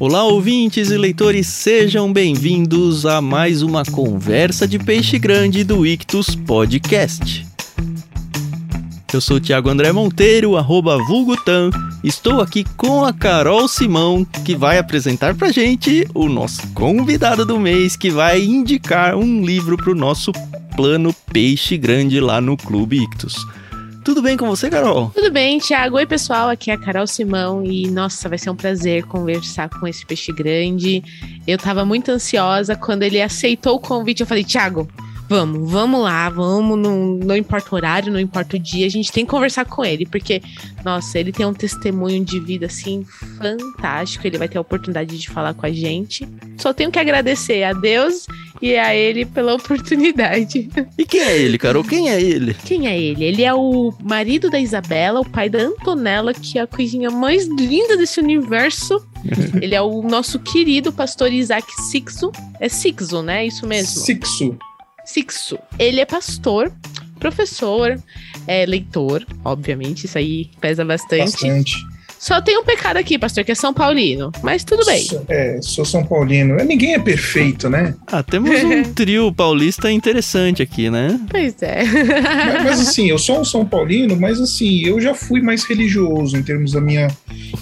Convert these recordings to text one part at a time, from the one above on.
Olá, ouvintes e leitores, sejam bem-vindos a mais uma conversa de peixe grande do Ictus Podcast. Eu sou o Thiago André Monteiro, arroba Vulgutan. Estou aqui com a Carol Simão, que vai apresentar pra gente o nosso convidado do mês, que vai indicar um livro pro nosso plano Peixe Grande lá no Clube Ictus. Tudo bem com você, Carol? Tudo bem, Thiago. Oi, pessoal. Aqui é a Carol Simão e, nossa, vai ser um prazer conversar com esse peixe grande. Eu tava muito ansiosa quando ele aceitou o convite. Eu falei, Thiago, vamos, vamos lá, vamos, não, não importa o horário, não importa o dia, a gente tem que conversar com ele, porque, nossa, ele tem um testemunho de vida, assim, fantástico, ele vai ter a oportunidade de falar com a gente. Só tenho que agradecer a Deus e a ele pela oportunidade. E quem é ele, Carol? Quem é ele? Quem é ele? Ele é o marido da Isabela, o pai da Antonella, que é a coisinha mais linda desse universo. ele é o nosso querido pastor Isaac Sixo. É Sixo, né? Isso mesmo? Sixo. Sixo. Ele é pastor, professor, é leitor, obviamente, isso aí pesa bastante. Bastante. Só tem um pecado aqui, pastor, que é São Paulino. Mas tudo bem. Sou- É, sou São Paulino. Ninguém é perfeito, né? Ah, temos um trio paulista interessante aqui, né? Pois é. Mas, mas, assim, eu sou um São Paulino, mas assim, eu já fui mais religioso em termos da minha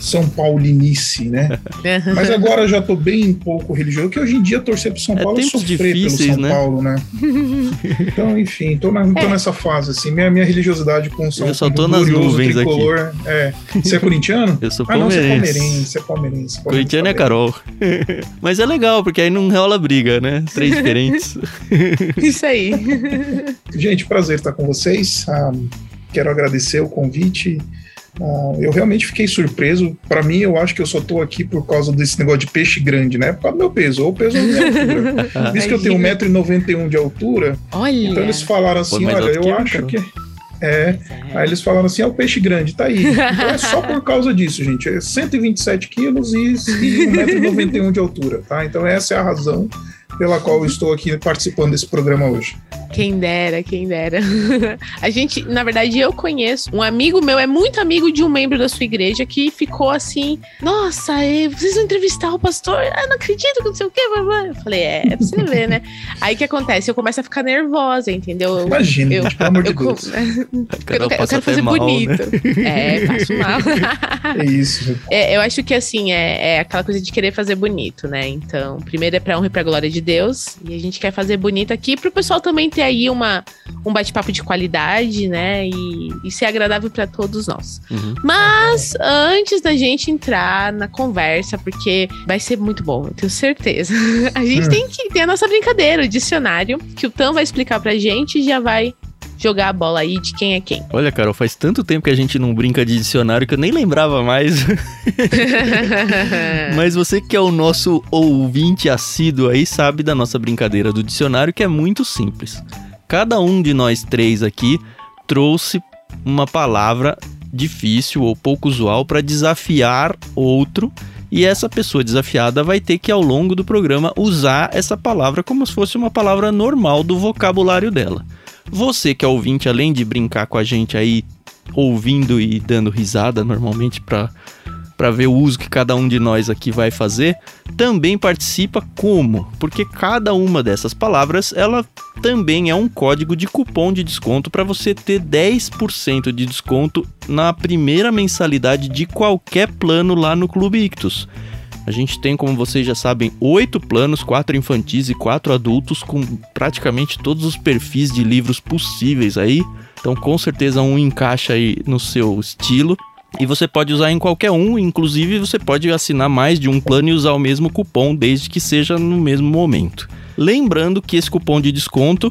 São Paulinice, né? Mas agora eu já tô bem pouco religioso, que hoje em dia torcer pro São É Paulo é sofrer pelo São né? Paulo, né? Então, enfim, tô, na- tô É. nessa fase, assim. Minha, minha religiosidade com o São Eu só tô nas nuvens aqui. tricolor. É. Você é corintiano? Eu sou Ah, não, você é palmeirense. palmeirense, você é palmeirense. Corintiano é palmeirense. Carol. Mas é legal, porque aí não rola briga, né? Três diferentes. Isso aí. Gente, prazer estar com vocês. Ah, quero agradecer o convite. Ah, eu realmente fiquei surpreso. Para mim, eu acho que eu só tô aqui por causa desse negócio de peixe grande, né? Por causa do meu peso, ou o peso da minha altura. Visto que eu tenho 1,91m de altura, Olha. então eles falaram assim: olha, eu que eu, acho que. É, aí eles falaram assim: é o peixe grande, tá aí. Então é só por causa disso, gente. É 127 quilos e, e 1,91m de altura, tá? Então essa é a razão pela qual eu estou aqui participando desse programa hoje. Quem dera, quem dera. A gente, na verdade, eu conheço um amigo meu, é muito amigo de um membro da sua igreja que ficou assim: Nossa, eh, vocês vão entrevistar o pastor? Ah, não acredito que não sei o quê. blá, blá." Eu falei: É, é pra você ver, né? Aí o que acontece? Eu começo a ficar nervosa, entendeu? Eu- Imagina, eu- pelo amor de Deus. A eu, eu quero fazer mal, bonito. né? É, faço mal. É isso. É, eu acho que assim, é, é aquela coisa de querer fazer bonito, né? Então, primeiro é pra honra e pra glória de Deus. E a gente quer fazer bonito aqui pro pessoal também ter aí uma, um bate-papo de qualidade, né? E, e ser agradável pra todos nós. Uhum. Mas antes da gente entrar na conversa, porque vai ser muito bom, eu tenho certeza. A gente Hum. tem que ter a nossa brincadeira, o dicionário, que o Tam vai explicar pra gente e já vai jogar a bola aí de quem é quem. Olha, Carol, faz tanto tempo que a gente não brinca de dicionário que eu nem lembrava mais. Mas você que é o nosso ouvinte assíduo aí sabe da nossa brincadeira do dicionário que é muito simples. Cada um de nós três aqui trouxe uma palavra difícil ou pouco usual para desafiar outro e essa pessoa desafiada vai ter que ao longo do programa usar essa palavra como se fosse uma palavra normal do vocabulário dela. Você que é ouvinte, além de brincar com a gente aí ouvindo e dando risada normalmente para para ver o uso que cada um de nós aqui vai fazer, também participa como? Porque cada uma dessas palavras, ela também é um código de cupom de desconto para você ter 10% de desconto na primeira mensalidade de qualquer plano lá no Clube Ictus. A gente tem, como vocês já sabem, oito planos, quatro infantis e quatro adultos, com praticamente todos os perfis de livros possíveis aí. Então, com certeza, um encaixa aí no seu estilo. E você pode usar em qualquer um, inclusive você pode assinar mais de um plano e usar o mesmo cupom, desde que seja no mesmo momento. Lembrando que esse cupom de desconto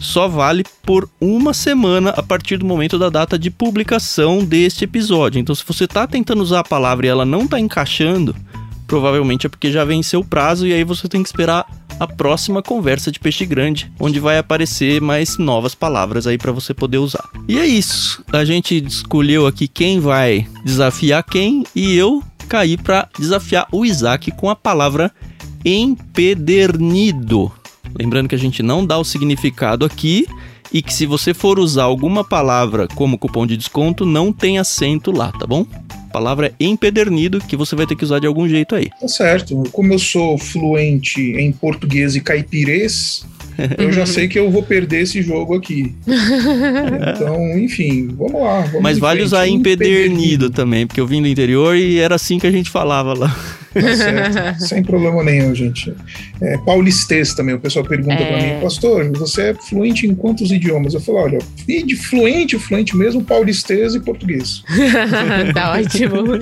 só vale por uma semana a partir do momento da data de publicação deste episódio. Então, se você está tentando usar a palavra e ela não está encaixando, provavelmente é porque já venceu o prazo e aí você tem que esperar a próxima conversa de peixe grande, onde vai aparecer mais novas palavras aí para você poder usar. E é isso. A gente escolheu aqui quem vai desafiar quem e eu caí para desafiar o Isaac com a palavra empedernido. Lembrando que a gente não dá o significado aqui e que se você for usar alguma palavra como cupom de desconto, não tem acento lá, tá bom? Palavra é empedernido, que você vai ter que usar de algum jeito aí. Tá certo. Como eu sou fluente em português e caipirês, eu já sei que eu vou perder esse jogo aqui. então, enfim, vamos lá. Vamos Mas vale frente. usar empedernido também, porque eu vim do interior e era assim que a gente falava lá. Tá certo. Sem problema nenhum, gente. É, paulistês também, o pessoal pergunta é. pra mim, pastor, você é fluente em quantos idiomas? Eu falo, olha, de fluente, fluente mesmo, paulistês e português. tá ótimo.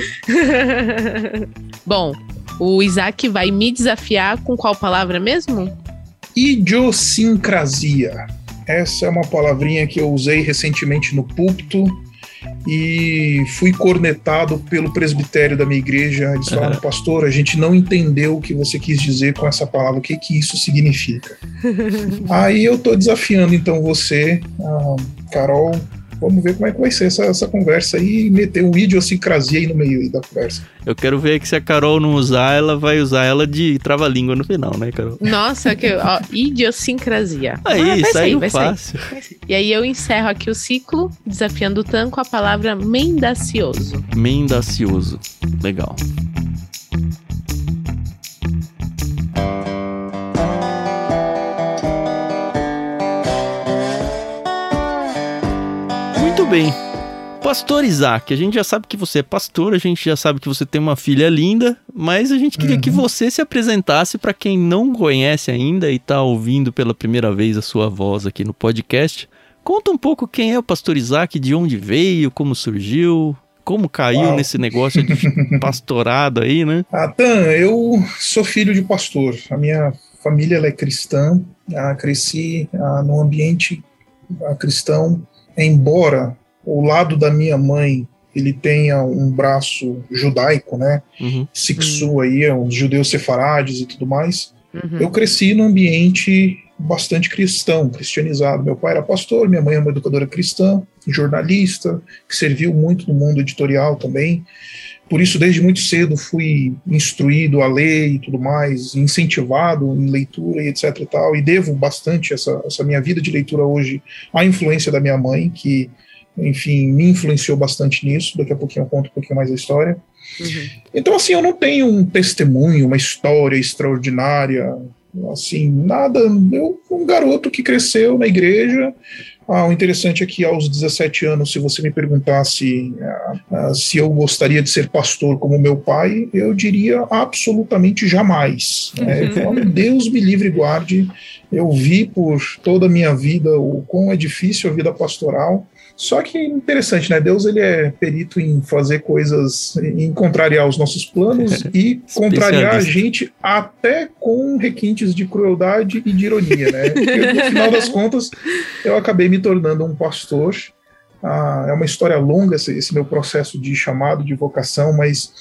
Bom, o Isaac vai me desafiar com qual palavra mesmo? Idiosincrasia. Essa é uma palavrinha que eu usei recentemente no púlpito e fui cornetado pelo presbitério da minha igreja. Eles falaram, pastor, a gente não entendeu o que você quis dizer com essa palavra, o que, que isso significa. Aí eu estou desafiando então você, Carol, Vamos ver como é que vai ser essa, essa conversa aí e meter um idiosincrasia aí no meio aí da conversa. Eu quero ver que se a Carol não usar, ela vai usar ela de trava-língua no final, né, Carol? Nossa, que ó, idiosincrasia. Aí, ah, saiu sair, fácil. Sair. E aí eu encerro aqui o ciclo, desafiando o Tan com a palavra mendacioso. Mendacioso. Legal. Muito bem. Pastor Isaac, a gente já sabe que você é pastor, a gente já sabe que você tem uma filha linda, mas a gente queria uhum. que você se apresentasse para quem não conhece ainda e está ouvindo pela primeira vez a sua voz aqui no podcast. Conta um pouco quem é o pastor Isaac, de onde veio, como surgiu, como caiu Uau. nesse negócio de pastorado aí, né? Atan, eu sou filho de pastor. A minha família é cristã. Ah, cresci ah, num ambiente ah, cristão embora o lado da minha mãe ele tenha um braço judaico, né? Uhum. Sixu aí, é os judeus sefarades e tudo mais. Uhum. Eu cresci num ambiente bastante cristão, cristianizado. Meu pai era pastor, minha mãe é uma educadora cristã, jornalista, que serviu muito no mundo editorial também. Por isso, desde muito cedo, fui instruído a ler e tudo mais, incentivado em leitura e etc e tal, e devo bastante essa, essa minha vida de leitura hoje à influência da minha mãe, que, enfim, me influenciou bastante nisso. Daqui a pouquinho eu conto um pouquinho mais a história. Uhum. Então, assim, eu não tenho um testemunho, uma história extraordinária, assim, nada. Eu, um garoto que cresceu na igreja, ah, o interessante é que aos 17 anos, se você me perguntasse ah, ah, se eu gostaria de ser pastor como meu pai, eu diria absolutamente jamais. Né? Uhum. Deus me livre e guarde. Eu vi por toda a minha vida o quão é difícil a vida pastoral. Só que interessante, né? Deus ele é perito em fazer coisas, em contrariar os nossos planos e contrariar a gente até com requintes de crueldade e de ironia, né? Porque no final das contas eu acabei me tornando um pastor. Ah, é uma história longa esse, esse, meu processo de chamado, de vocação, mas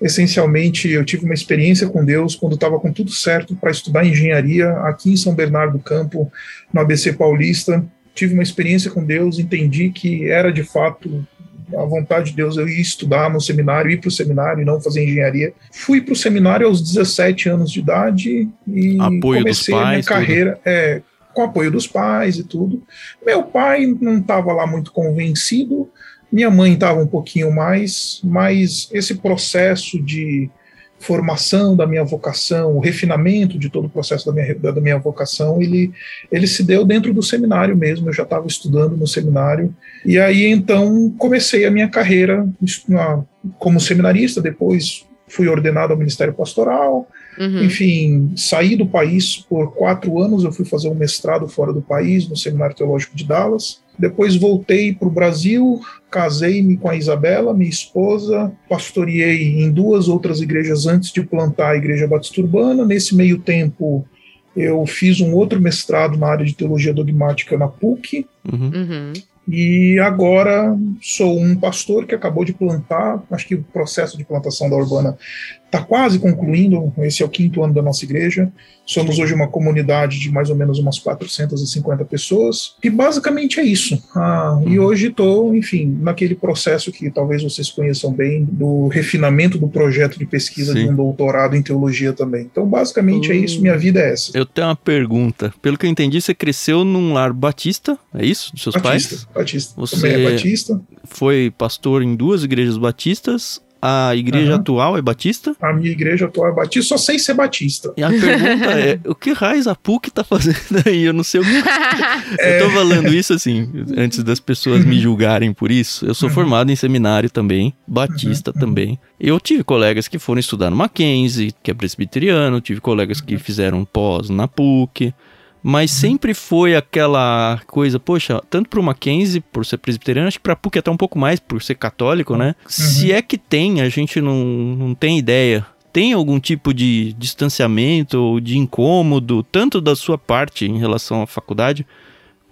essencialmente eu tive uma experiência com Deus quando estava com tudo certo para estudar engenharia aqui em São Bernardo do Campo, no ABC Paulista tive uma experiência com Deus, entendi que era de fato a vontade de Deus eu ir estudar no seminário, ir para o seminário e não fazer engenharia. Fui para o seminário aos 17 anos de idade e apoio comecei pais, a minha carreira é, com apoio dos pais e tudo. Meu pai não estava lá muito convencido, minha mãe estava um pouquinho mais, mas esse processo de formação da minha vocação, o refinamento de todo o processo da minha, da minha vocação, ele, ele se deu dentro do seminário mesmo. Eu já estava estudando no seminário. E aí então comecei a minha carreira como seminarista, depois fui ordenado ao Ministério Pastoral. Uhum. Enfim, saí do país por quatro anos. Eu fui fazer um mestrado fora do país, no Seminário Teológico de Dallas. Depois voltei para o Brasil, casei-me com a Isabela, minha esposa, pastoreei em duas outras igrejas antes de plantar a Igreja Batista Urbana. Nesse meio tempo, eu fiz um outro mestrado na área de teologia dogmática na PUC. Uhum. Uhum. E agora sou um pastor que acabou de plantar, acho que o processo de plantação da Urbana está quase concluindo, esse é o quinto ano da nossa igreja. Somos hoje uma comunidade de mais ou menos umas 450 pessoas, e basicamente é isso. Ah, e uhum. hoje estou, enfim, naquele processo que talvez vocês conheçam bem, do refinamento do projeto de pesquisa Sim. de um doutorado em teologia também. Então, basicamente é isso, minha vida é essa. Eu tenho uma pergunta. Pelo que eu entendi, você cresceu num lar batista, é isso? Dos seus batista, pais? Batista. Você é batista. foi pastor em duas igrejas batistas a igreja uhum. atual é batista? A minha igreja atual é batista, só sei ser batista. E a pergunta é, o que raiz a PUC tá fazendo aí? Eu não sei o que... é... Eu tô falando isso assim, antes das pessoas me julgarem por isso. Eu sou uhum. formado em seminário também, batista uhum. também. Eu tive colegas que foram estudar no Mackenzie, que é presbiteriano, tive colegas que fizeram pós na PUC, mas sempre foi aquela coisa, poxa, tanto pro Mackenzie, por ser presbiteriano, acho que pra PUC até um pouco mais, por ser católico, né? Uhum. Se é que tem, a gente não, não tem ideia. Tem algum tipo de distanciamento ou de incômodo, tanto da sua parte em relação à faculdade,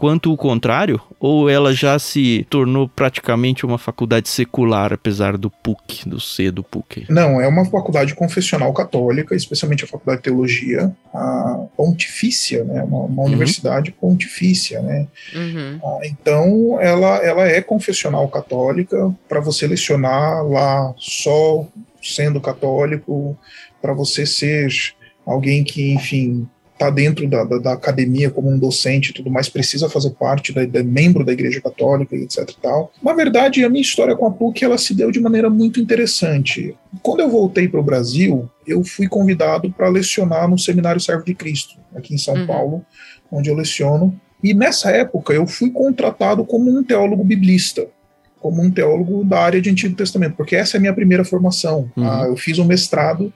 quanto o contrário? Ou ela já se tornou praticamente uma faculdade secular, apesar do PUC, do C do PUC? Não, é uma faculdade confessional católica, especialmente a faculdade de teologia, a pontifícia, né? Uma, uma uhum. universidade pontifícia, né? Uhum. Ah, então, ela, ela é confessional católica, para você lecionar lá só sendo católico, para você ser alguém que, enfim, está dentro da, da, da, academia como um docente e tudo mais, precisa fazer parte, da, da, membro da Igreja Católica e etc tal. Na verdade, a minha história com a PUC, ela se deu de maneira muito interessante. Quando eu voltei para o Brasil, eu fui convidado para lecionar no Seminário Servo de Cristo, aqui em São uhum. Paulo, onde eu leciono. E nessa época eu fui contratado como um teólogo biblista como um teólogo da área de Antigo Testamento, porque essa é a minha primeira formação. Uhum. Ah, eu fiz um mestrado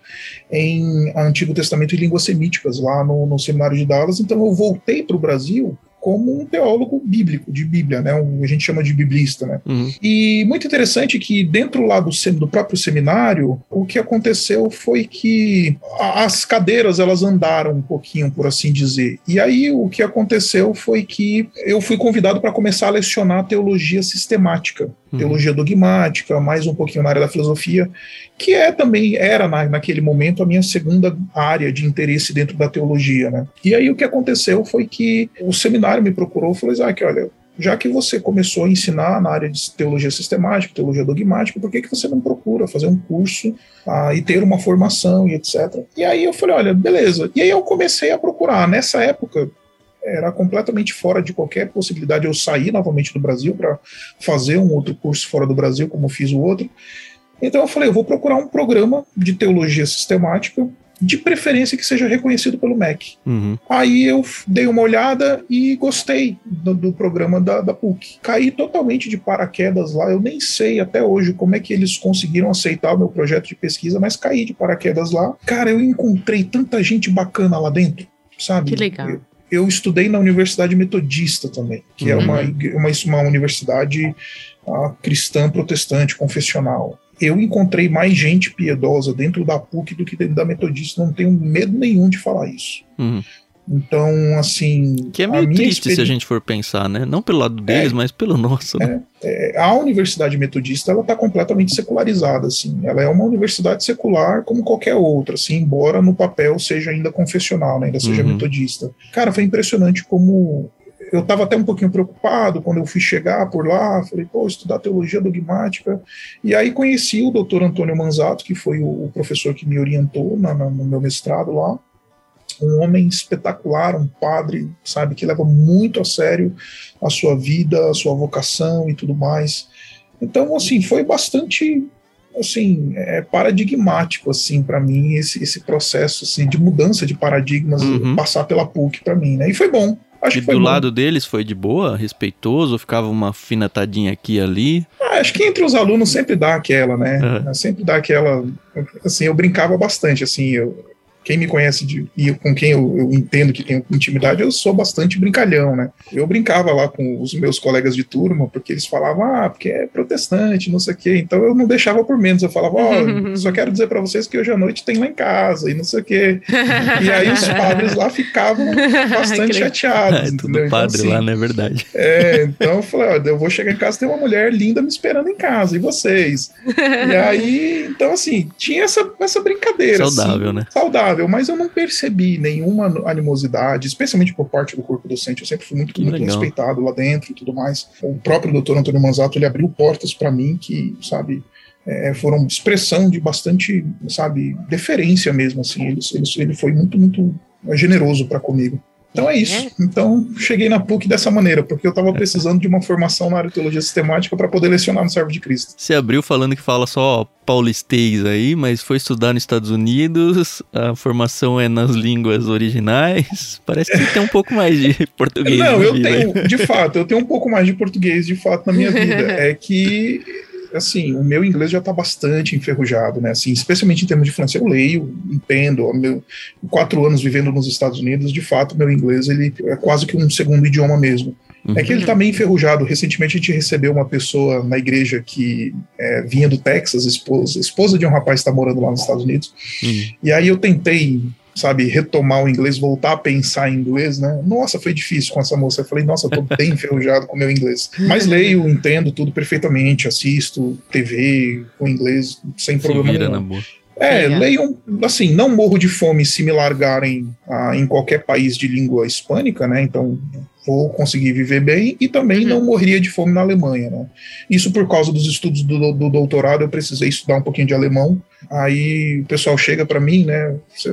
em Antigo Testamento e Línguas Semíticas lá no, no Seminário de Dallas, então eu voltei para o Brasil como um teólogo bíblico, de Bíblia, né? Um, a gente chama de biblista, né? Uhum. E muito interessante que dentro lá do, do próprio seminário, o que aconteceu foi que as cadeiras elas andaram um pouquinho, por assim dizer. E aí o que aconteceu foi que eu fui convidado para começar a lecionar teologia sistemática, uhum. teologia dogmática, mais um pouquinho na área da filosofia que é também era na, naquele momento a minha segunda área de interesse dentro da teologia, né? E aí o que aconteceu foi que o seminário me procurou e falou, Isaac, olha, já que você começou a ensinar na área de teologia sistemática, teologia dogmática, por que, que você não procura fazer um curso ah, e ter uma formação e etc? E aí eu falei, olha, beleza. E aí eu comecei a procurar. Nessa época, era completamente fora de qualquer possibilidade de eu sair novamente do Brasil para fazer um outro curso fora do Brasil, como fiz o outro. Então eu falei, eu vou procurar um programa de teologia sistemática, de preferência que seja reconhecido pelo MEC. Uhum. Aí eu dei uma olhada e gostei do, do programa da, da, PUC. Caí totalmente de paraquedas lá, eu nem sei até hoje como é que eles conseguiram aceitar o meu projeto de pesquisa, mas caí de paraquedas lá. Cara, eu encontrei tanta gente bacana lá dentro, sabe? Que legal. Eu, eu estudei na Universidade Metodista também, que é uhum. é uma, uma, uma universidade uh, cristã protestante, confessional eu encontrei mais gente piedosa dentro da PUC do que dentro da Metodista, não tenho medo nenhum de falar isso. Uhum. Então, assim. Que é meio triste se a gente for pensar, né? Não pelo lado deles, é, mas pelo nosso. Né? É, é, a Universidade Metodista ela está completamente secularizada, assim. Ela é uma universidade secular como qualquer outra, assim, embora no papel seja ainda confessional, né? Ainda seja uhum. metodista. Cara, foi impressionante como eu estava até um pouquinho preocupado quando eu fui chegar por lá, falei, pô, estudar teologia dogmática. E aí conheci o doutor Antônio Manzato, que foi o, professor que me orientou na, na, no meu mestrado lá. Um homem espetacular, um padre, sabe, que leva muito a sério a sua vida, a sua vocação e tudo mais. Então, assim, foi bastante assim é paradigmático assim para mim esse, esse processo assim de mudança de paradigmas uhum. passar pela PUC para mim né e foi bom Acho e do bom. lado deles foi de boa, respeitoso, ficava uma finatadinha aqui e ali? Ah, acho que entre os alunos sempre dá aquela, né? Uhum. Sempre dá aquela. Assim, eu brincava bastante, assim, eu, quem me conhece de, e com quem eu, eu, entendo que tenho intimidade, eu sou bastante brincalhão, né? Eu brincava lá com os meus colegas de turma, porque eles falavam, ah, porque é protestante, não sei o quê. Então eu não deixava por menos. Eu falava, ó, oh, só quero dizer para vocês que hoje à noite tem lá em casa e não sei o quê. e aí os padres lá ficavam bastante chateados. É, tudo então, padre assim, lá, não é verdade. É, então eu falei, ó, eu vou chegar em casa tem uma mulher linda me esperando em casa, e vocês? e aí, então assim, tinha essa, essa brincadeira. Saudável, assim, né? Saudável mas eu não percebi nenhuma animosidade, especialmente por parte do corpo docente. Eu sempre fui muito, muito respeitado lá dentro e tudo mais. O próprio doutor Antônio Manzato, ele abriu portas para mim que, sabe, é, foram expressão de bastante, sabe, deferência mesmo, assim. Ele, ele, ele foi muito, muito generoso para comigo. Então é isso. Então cheguei na PUC dessa maneira, porque eu estava precisando de uma formação na área de teologia sistemática para poder lecionar no Servo de Cristo. Você abriu falando que fala só paulistês aí, mas foi estudar nos Estados Unidos, a formação é nas línguas originais. Parece que tem um pouco mais de português. Não, eu vida. tenho, de fato, eu tenho um pouco mais de português, de fato, na minha vida. É que assim, o meu inglês já está bastante enferrujado, né? Assim, especialmente em termos de francês, eu leio, entendo. Meu, quatro anos vivendo nos Estados Unidos, de fato, meu inglês ele é quase que um segundo idioma mesmo. Uhum. É que ele está meio enferrujado. Recentemente a gente recebeu uma pessoa na igreja que é, vinha do Texas, esposa, esposa de um rapaz que está morando lá nos Estados Unidos. Uhum. E aí eu tentei sabe, retomar o inglês, voltar a pensar em inglês, né? Nossa, foi difícil com essa moça. Eu falei, nossa, eu tô bem enferrujado com o meu inglês. Mas leio, entendo tudo perfeitamente, assisto TV com inglês sem Se problema vira nenhum. Na boa. É, leio, assim, não morro de fome se me largarem ah, em qualquer país de língua hispânica, né? Então vou conseguir viver bem e também uhum. não morreria de fome na Alemanha, né? Isso por causa dos estudos do, do doutorado, eu precisei estudar um pouquinho de alemão. Aí o pessoal chega para mim, né? Você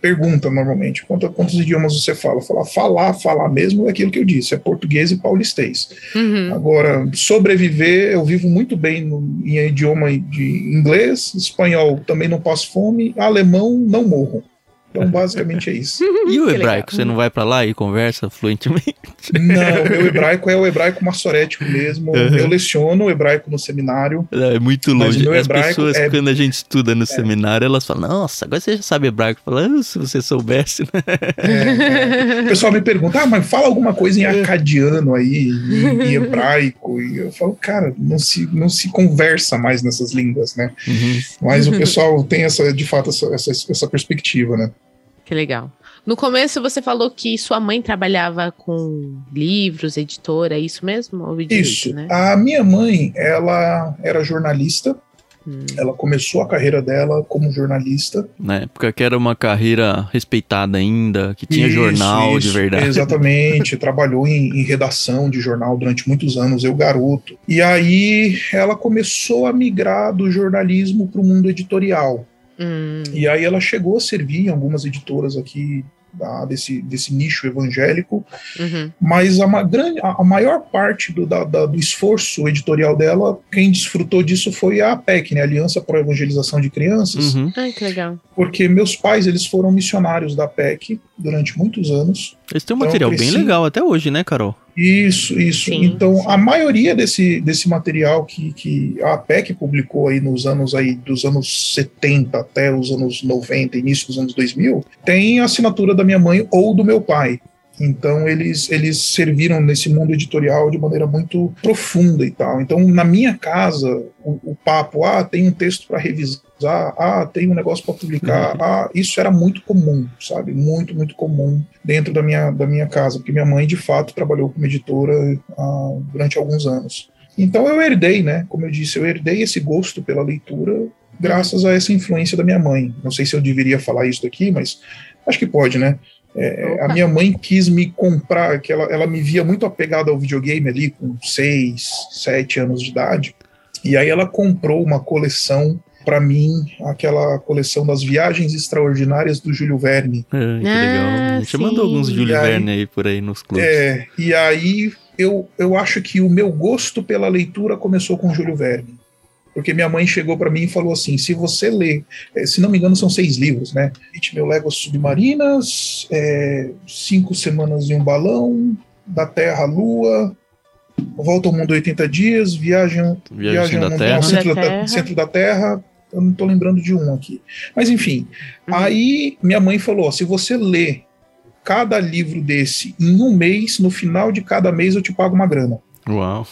pergunta normalmente quantos, quantos idiomas você fala. Falar, falar, falar mesmo é aquilo que eu disse, é português e paulistês. Uhum. Agora, sobreviver, eu vivo muito bem no, em idioma de inglês, espanhol também não passo fome, alemão não morro. Então, basicamente é isso. E o hebraico? Você não vai para lá e conversa fluentemente? Não, meu hebraico é o hebraico massorético mesmo. Uhum. Eu leciono o hebraico no seminário. É muito longe. As pessoas, é... quando a gente estuda no é. seminário, elas falam: Nossa, agora você já sabe hebraico. Fala, ah, se você soubesse, né? É, o pessoal me pergunta: Ah, mas fala alguma coisa em acadiano aí, em, em hebraico. E eu falo: Cara, não se, não se conversa mais nessas línguas, né? Uhum. Mas o pessoal tem essa, de fato, essa, essa, essa perspectiva, né? Que legal. No começo você falou que sua mãe trabalhava com livros, editora, é isso mesmo? isso. né? A minha mãe, ela era jornalista. Hum. Ela começou a carreira dela como jornalista. Na época que era uma carreira respeitada ainda, que tinha isso, jornal isso, de verdade. Exatamente, trabalhou em, em, redação de jornal durante muitos anos, eu garoto. E aí ela começou a migrar do jornalismo para o mundo editorial. Hum. E aí ela chegou a servir em algumas editoras aqui da, desse, desse nicho evangélico, uhum. mas a, grande, a, maior parte do, da, da, do esforço editorial dela, quem desfrutou disso foi a APEC, né, Aliança para a Evangelização de Crianças. Uhum. Ai, que legal. Porque meus pais, eles foram missionários da APEC durante muitos anos. Eles têm um então, material bem legal até hoje, né, Carol? Isso, isso. Sim, então, sim. a maioria desse, desse material que, que a APEC publicou aí nos anos aí, dos anos 70 até os anos 90, início dos anos 2000, tem assinatura da minha mãe ou do meu pai. Então eles, eles serviram nesse mundo editorial de maneira muito profunda e tal. Então na minha casa o, o papo, ah, tem um texto para revisar, ah, tem um negócio para publicar, uhum. ah, isso era muito comum, sabe? Muito, muito comum dentro da minha, da minha casa, porque minha mãe de fato trabalhou como editora ah, durante alguns anos. Então eu herdei, né? Como eu disse, eu herdei esse gosto pela leitura graças a essa influência da minha mãe. Não sei se eu deveria falar isso aqui, mas acho que pode, né? É, a minha mãe quis me comprar, que ela, ela me via muito apegada ao videogame ali, com 6, 7 anos de idade. E aí ela comprou uma coleção para mim, aquela coleção das viagens extraordinárias do Júlio Verne. É, que legal. Ah, Você mandou alguns Júlio aí, Verne aí por aí nos clubes. É, e aí eu, eu acho que o meu gosto pela leitura começou com Júlio Verne. Porque minha mãe chegou para mim e falou assim: se você ler, eh, se não me engano, são seis livros, né? Meu Léguas Submarinas, é, Cinco Semanas em um Balão, Da Terra à Lua, Volta ao Mundo 80 Dias, Viagem, Viagem, da terra. Centro, da, terra. centro da Terra. Eu não estou lembrando de um aqui. Mas enfim, uhum. aí minha mãe falou: se você ler cada livro desse em um mês, no final de cada mês eu te pago uma grana. Uau!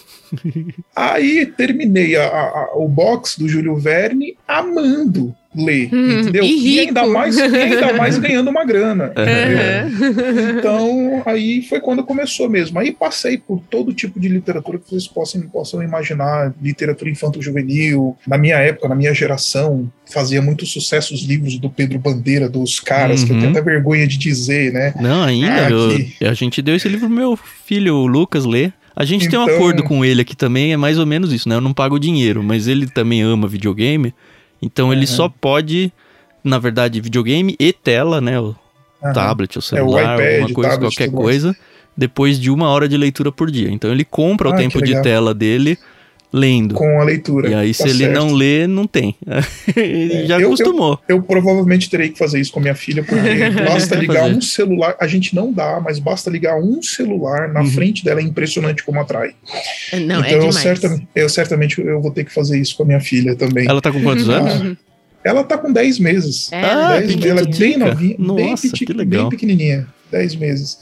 Aí terminei a, a, o box do Júlio Verne amando ler, hum, entendeu? E, e, ainda mais, e ainda mais ganhando uma grana. Uhum. Então, aí foi quando começou mesmo. Aí passei por todo tipo de literatura que vocês possam, possam imaginar, literatura infanto-juvenil. Na minha época, na minha geração, fazia muito sucesso os livros do Pedro Bandeira, dos caras, uhum. que eu tenho uhum. até vergonha de dizer, né? Não, ainda. Ah, eu, que... A gente deu esse livro pro meu filho, o Lucas, ler. A gente então... tem um então- acordo com ele aqui também, é mais ou menos isso, né? Eu não pago dinheiro, mas ele também ama videogame. Então ele uhum. só pode, na verdade, videogame e tela, né? uhum. tablet ou celular, é, alguma coisa, tablet, qualquer coisa, depois de uma hora de leitura por dia. Então ele compra ah, o tempo de tela dele lendo. Com a leitura. E aí, tá se ele não lê, não tem. ele é, já eu, acostumou. Eu, eu, provavelmente terei que fazer isso com a minha filha, porque basta ligar um celular. A gente não dá, mas basta ligar um celular na uhum. frente dela, é impressionante como atrai. Não, é então, é eu, certamente, eu certamente eu vou ter que fazer isso com a minha filha também. Ela tá com quantos anos? Ela tá com 10 meses. É, ah, 10, ela é bem novinha, Nossa, bem, bem pequenininha. 10 meses.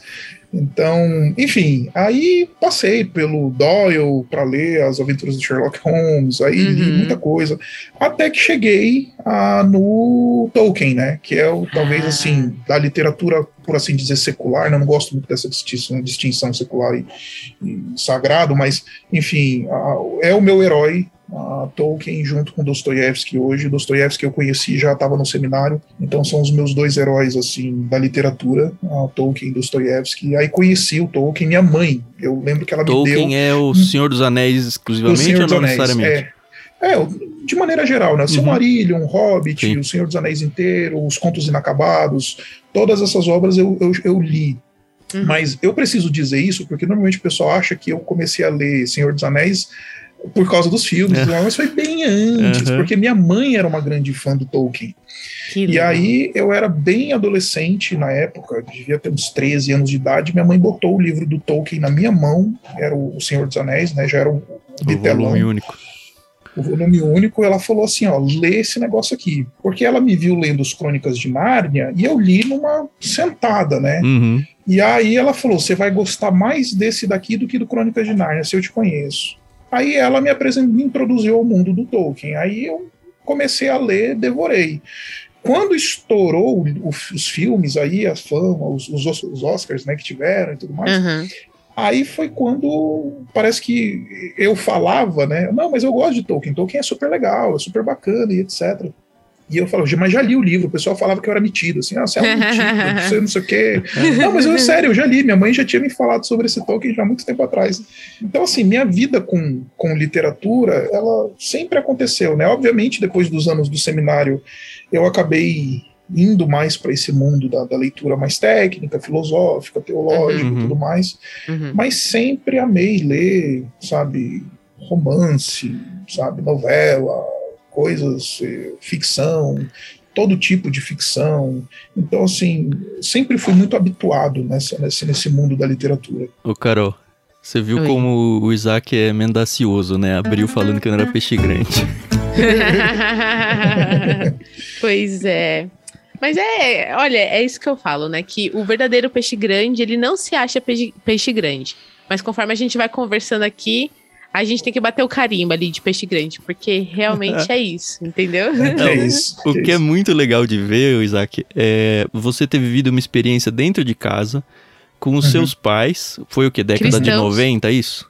Então, enfim, aí passei pelo Doyle para ler as aventuras de Sherlock Holmes, aí uhum. li muita coisa, até que cheguei a, no Tolkien, né? Que é o, talvez ah. assim, da literatura, por assim dizer, secular, né? Não gosto muito dessa distinção, distinção secular e, e sagrado, mas, enfim, a, é o meu herói a Tolkien junto com Dostoiévski hoje. Dostoiévski eu conheci já estava no seminário, então são os meus dois heróis assim da literatura, a Tolkien e Dostoiévski. Aí conheci o Tolkien, minha mãe. Eu lembro que ela Tolkien me deu. Tolkien é o Senhor dos Anéis exclusivamente Senhor ou não Anéis, necessariamente? É, é, de maneira geral, né? Uhum. Silmarillion, Hobbit, Sim. O Senhor dos Anéis inteiro, Os Contos Inacabados, todas essas obras eu, eu, eu li. Uhum. Mas eu preciso dizer isso porque normalmente o pessoal acha que eu comecei a ler Senhor dos Anéis por causa dos filmes, é. mas foi bem antes, uhum. porque minha mãe era uma grande fã do Tolkien. Que e aí eu era bem adolescente na época, devia ter uns 13 anos de idade, minha mãe botou o livro do Tolkien na minha mão, era o Senhor dos Anéis, né, já era o, o volume único. O volume único, ela falou assim, ó, lê esse negócio aqui. Porque ela me viu lendo as Crônicas de Nárnia e eu li numa sentada, né? Uhum. E aí ela falou, você vai gostar mais desse daqui do que do Crônicas de Nárnia, se eu te conheço. Aí ela me, apresentou, me introduziu ao mundo do Tolkien. Aí eu comecei a ler, devorei. Quando estourou o, os filmes aí, a fama, os, os, Oscars né, que tiveram e tudo mais, uhum. aí foi quando parece que eu falava, né? Não, mas eu gosto de Tolkien, Tolkien é super legal, é super bacana e etc. E eu falava, mas já li o livro. O pessoal falava que eu era metido, assim, ah, você é metido, você não sei o quê. não, mas eu, sério, eu já li. Minha mãe já tinha me falado sobre esse Tolkien já há muito tempo atrás. Então, assim, minha vida com, com literatura, ela sempre aconteceu, né? Obviamente, depois dos anos do seminário, eu acabei indo mais para esse mundo da, da, leitura mais técnica, filosófica, teológica uhum. e tudo mais. Uhum. Mas sempre amei ler, sabe, romance, sabe, novela coisas, eh, ficção, todo tipo de ficção. Então, assim, sempre fui muito habituado nessa, nesse, nesse mundo da literatura. Ô, Carol, você viu Oi. como o Isaac é mendacioso, né? Abriu falando que não era peixe grande. pois é. Mas é, olha, é isso que eu falo, né? Que o verdadeiro peixe grande, ele não se acha peixe, peixe grande. Mas conforme a gente vai conversando aqui, a gente tem que bater o carimbo ali de peixe grande, porque realmente é isso, entendeu? É, é isso. O que é muito legal de ver, Isaac, é você ter vivido uma experiência dentro de casa com os uhum. seus pais. Foi o que? Década Cristãos. de 90, é isso?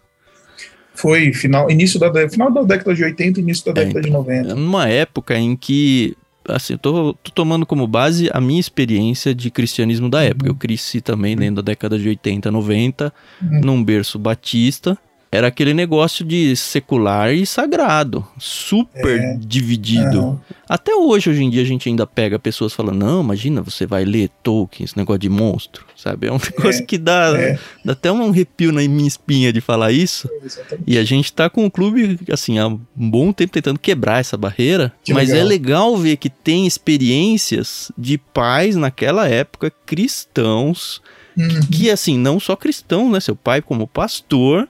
Foi final, início da, final da década de 80 início da é, década de 90. Numa época em que assim, eu tô, tô, tomando como base a minha experiência de cristianismo da época. Uhum. Eu cresci também dentro da década de 80, 90, uhum. num berço batista era aquele negócio de secular e sagrado, super é. dividido. Uhum. Até hoje, hoje em dia, a gente ainda pega pessoas falando: não, imagina, você vai ler Tolkien, esse negócio de monstro, sabe? É um negócio é. que dá, é. dá até um arrepio na minha espinha de falar isso. E a gente tá com o clube, assim, há um bom tempo tentando quebrar essa barreira, que mas legal. é legal ver que tem experiências de pais naquela época cristãos. Uhum. Que, assim, não só cristão, né? Seu pai como pastor,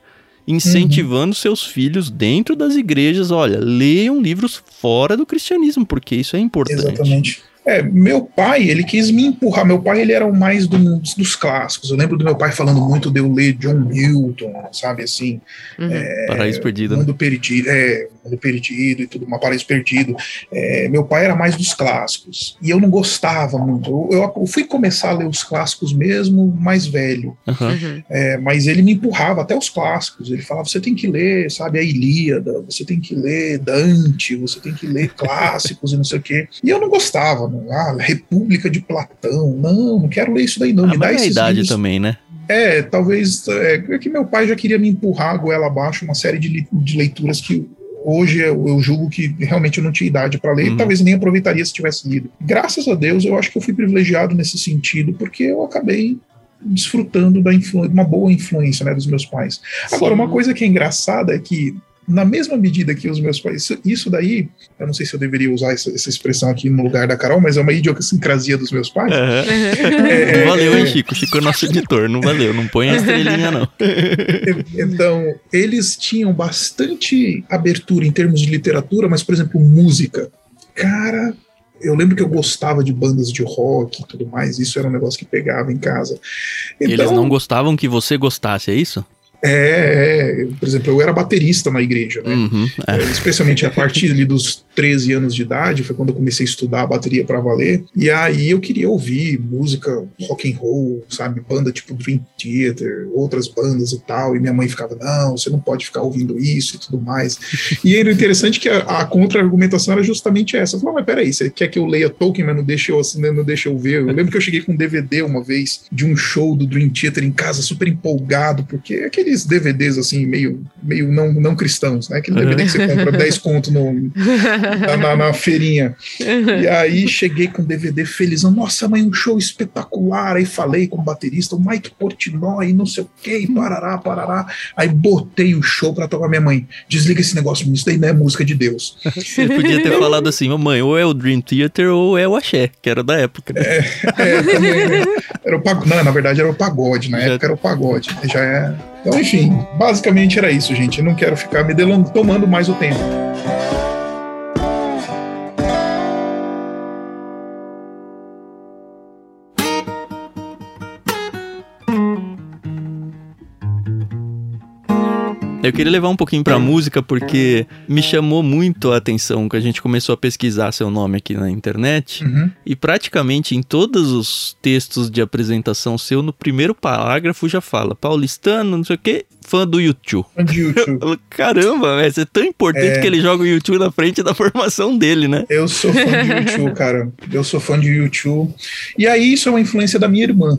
incentivando uhum. seus filhos dentro das igrejas, olha, leiam livros fora do cristianismo, porque isso é importante. Exatamente. É, meu pai, ele quis me empurrar. Meu pai, ele era o mais do, dos clássicos. Eu lembro do meu pai falando muito de eu ler John Milton, sabe assim? Uhum. É, Paraíso Perdido. Mundo né? Perdido, é, Mundo Perdido e tudo, uma Paraíso Perdido. É, meu pai era mais dos clássicos. E eu não gostava muito. Eu, eu fui começar a ler os clássicos mesmo mais velho. Uhum. É, mas ele me empurrava até os clássicos. Ele falava: você tem que ler, sabe, a Ilíada, você tem que ler Dante, você tem que ler clássicos e não sei o quê. E eu não gostava ah, República de Platão. Não, não quero ler isso daí, não. Ah, me dá é idade livros. também, né? É, talvez. É, é, que meu pai já queria me empurrar a goela abaixo uma série de, de leituras que hoje eu, eu, julgo que realmente eu não tinha idade para ler, uhum. talvez nem aproveitaria se tivesse lido. Graças a Deus, eu acho que eu fui privilegiado nesse sentido, porque eu acabei desfrutando da uma boa influência né, dos meus pais. Agora, uma coisa que é engraçada é que na mesma medida que os meus pais. Isso, isso daí, eu não sei se eu deveria usar essa, essa, expressão aqui no lugar da Carol, mas é uma idiosincrasia dos meus pais. Uhum. É, não valeu, hein, Chico? Chico é nosso editor, não valeu, não põe a estrelinha, não. então, eles tinham bastante abertura em termos de literatura, mas, por exemplo, música. Cara, eu lembro que eu gostava de bandas de rock e tudo mais, isso era um negócio que pegava em casa. Então, Eles não gostavam que você gostasse, é isso? É, é, por exemplo, eu era baterista na igreja, né? Uhum, é. é especialmente a partir ali dos 13 anos de idade, foi quando eu comecei a estudar a bateria para valer. E aí eu queria ouvir música rock and roll, sabe, banda tipo Dream Theater, outras bandas e tal. E minha mãe ficava: "Não, você não pode ficar ouvindo isso e tudo mais". e era interessante que a, a contra-argumentação era justamente essa. Eu falei: "Mas peraí, você quer que eu leia Tolkien, mas não deixa eu assim, não deixa eu ver". Eu lembro que eu cheguei com um DVD uma vez de um show do Dream Theater em casa, super empolgado, porque aqueles DVDs assim meio meio não não cristãos, né? Aquele DVD que você compra 10 conto no na, na, na feirinha. E aí cheguei com o DVD felizão. Nossa, mãe, um show espetacular. Aí falei com o baterista, o Mike Portnoy, não sei o que, parará, parará. Aí botei o show pra tocar minha mãe. Desliga esse negócio, isso daí não é música de Deus. Você podia ter falado assim, mãe, ou é o Dream Theater ou é o Axé, que era da época. É, é também, era o pagode. Não, na verdade era o pagode, na Já... época era o pagode. Já é. Então, enfim, basicamente era isso, gente. Eu não quero ficar me delongando, tomando mais o tempo. Eu queria levar um pouquinho pra música porque me chamou muito a atenção que a gente começou a pesquisar seu nome aqui na internet uhum. e praticamente em todos os textos de apresentação seu, no primeiro parágrafo já fala paulistano, não sei o que, fã do YouTube. Fã de YouTube. Caramba, véio, é tão importante é... que ele joga o YouTube na frente da formação dele, né? Eu sou fã de YouTube, cara. Eu sou fã de YouTube. E aí isso é uma influência da minha irmã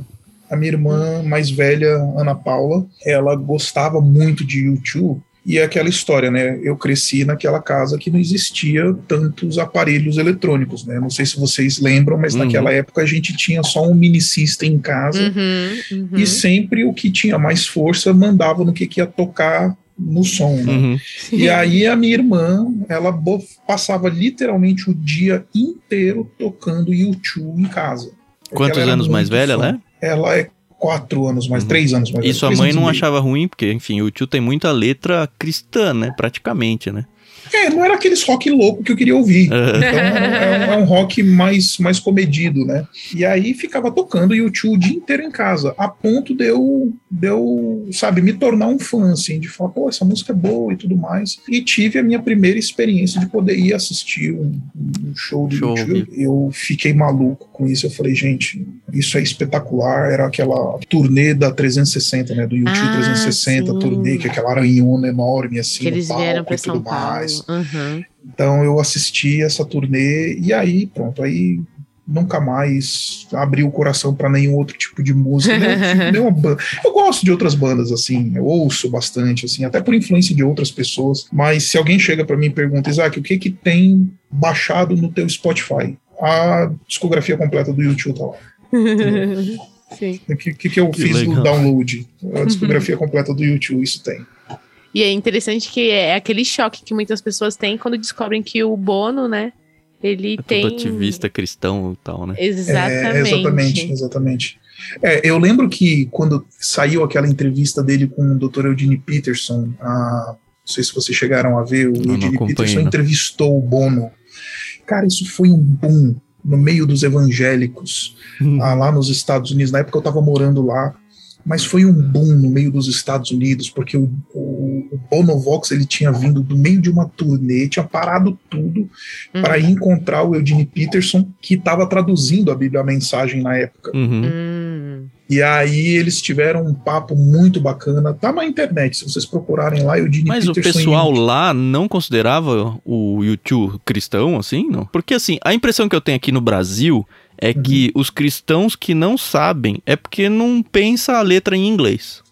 a minha irmã mais velha, Ana Paula, ela gostava muito de YouTube. E é aquela história, né? Eu cresci naquela casa que não existia tantos aparelhos eletrônicos, né? Não sei se vocês lembram, mas uhum. naquela época a gente tinha só um mini system em casa uhum, uhum. e sempre o que tinha mais força mandava no que, que ia tocar no som, né? Uhum. E aí a minha irmã, ela passava literalmente o dia inteiro tocando YouTube em casa. Quantos anos mais velha ela é? Ela é quatro anos mais, uhum. três anos mais. E sua mãe não achava ruim, porque, enfim, o tio tem muita letra cristã, né? Praticamente, né? É, não era aqueles rock louco que eu queria ouvir. Então é, é, um rock mais, mais comedido, né? E aí ficava tocando YouTube o dia inteiro em casa, a ponto de eu, de eu, sabe, me tornar um fã, assim, de falar, pô, essa música é boa e tudo mais. E tive a minha primeira experiência de poder ir assistir um, um show do show, YouTube. Eu fiquei maluco com isso. Eu falei, gente, isso é espetacular. Era aquela turnê da 360, né? Do YouTube ah, 360, sim. turnê, que é aquela aranhona enorme, assim, que eles vieram para São Paulo. Mais. Uhum. Então eu assisti essa turnê e aí, pronto, aí nunca mais abri o coração para nenhum outro tipo de música, né? nenhuma banda. Eu gosto de outras bandas assim, eu ouço bastante assim, até por influência de outras pessoas, mas se alguém chega para mim e pergunta, Isaac, o que que tem baixado no teu Spotify? A discografia completa do YouTube tá lá. Sim. O que, que, que eu que fiz legal. no download? A discografia completa do YouTube, isso tem. E é interessante que é aquele choque que muitas pessoas têm quando descobrem que o Bono, né? Ele é tem. ativista cristão e tal, né? Exatamente. É, exatamente, exatamente. É, eu lembro que quando saiu aquela entrevista dele com o Dr. Eugene Peterson, a, não sei se vocês chegaram a ver, o não, Eugene não Peterson entrevistou o Bono. Cara, isso foi um boom no meio dos evangélicos hum. ah, lá nos Estados Unidos. Na época eu estava morando lá mas foi um boom no meio dos Estados Unidos, porque o, o, o Bonovox ele tinha vindo do meio de uma turnê, tinha parado tudo uhum. para ir encontrar o Eugene Peterson, que estava traduzindo a Bíblia a mensagem na época. Uhum. Uhum. E aí eles tiveram um papo muito bacana. Tá na internet, se vocês procurarem lá, Eugene Mas Peterson. Mas o pessoal lá não considerava o YouTube cristão, assim, não? Porque assim, a impressão que eu tenho aqui no Brasil é uhum. que os cristãos que não sabem é porque não pensa a letra em inglês.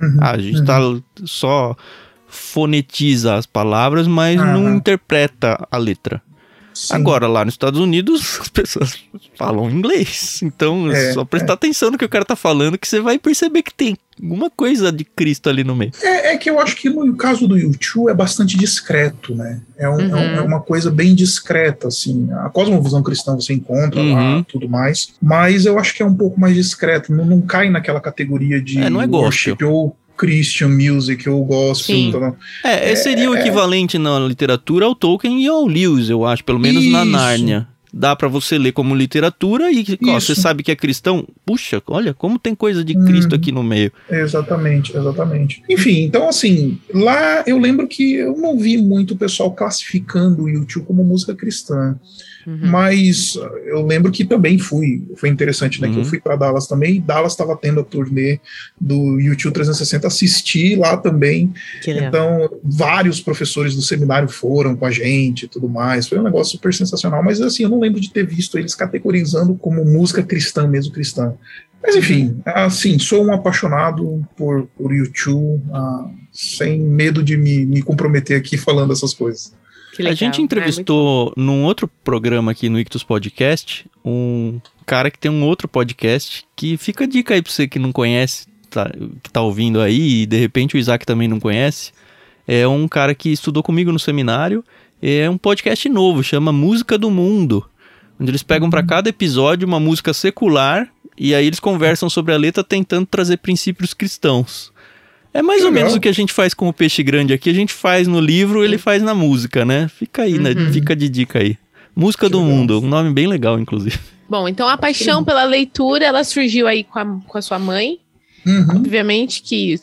Uhum. Ah, a gente tá uhum. só fonetiza as palavras, mas não Aham. interpreta a letra. Sim. Agora, lá nos Estados Unidos, as pessoas falam inglês. Então, é É, só prestar atenção no que o cara tá falando que você vai perceber que tem alguma coisa de Cristo ali no meio. É, é que eu acho que no caso do YouTube é bastante discreto, né? É, um- é um- Uhum. é uma coisa bem discreta, assim. A cosmovisão cristã você encontra lá, Uhum. tudo mais. Mas eu acho que é um pouco mais discreto. Não, não cai naquela categoria de É, não é worship ou Christian music ou gospel. Sim. Então. É, seria o equivalente na literatura ao Tolkien e ao Lewis, eu acho, pelo menos na Isso. Nárnia. Dá pra você ler como literatura e ó, você sabe que é cristão. Puxa, olha como tem coisa de Cristo Uhum. aqui no meio. Exatamente, exatamente. Enfim, então assim, lá eu lembro que eu não vi muito o pessoal classificando o YouTube como música cristã. Uhum. Mas uh, eu lembro que também fui, foi interessante, né? Que Uhum. eu fui para Dallas também, e Dallas estava tendo a turnê do YouTube 360, assisti lá também. Que legal. Então, vários professores do seminário foram com a gente e tudo mais. Foi um negócio super sensacional, mas assim, eu não lembro de ter visto eles categorizando como música cristã, mesmo cristã. Mas enfim, assim, sou um apaixonado por, por YouTube, ah, sem medo de me, me comprometer aqui falando essas coisas. A gente Ah, entrevistou num outro programa aqui no Ictus Podcast um cara que tem um outro podcast que fica a dica aí pra você que não conhece, tá- que tá ouvindo aí, e de repente o Isaac também não conhece. É um cara que estudou comigo no seminário. É um podcast novo, chama Música do Mundo. Onde eles pegam pra cada episódio uma música secular e aí eles conversam sobre a letra tentando trazer princípios cristãos. É mais ou Legal. menos o que a gente faz com o Peixe Grande aqui. A gente faz no livro, ele faz na música, né? Fica aí, né? Uhum. Fica de dica aí. Música Que do legal. Mundo, um nome bem legal, inclusive. Bom, então a paixão pela leitura, ela surgiu aí com a, com a sua mãe. Uhum, Obviamente que,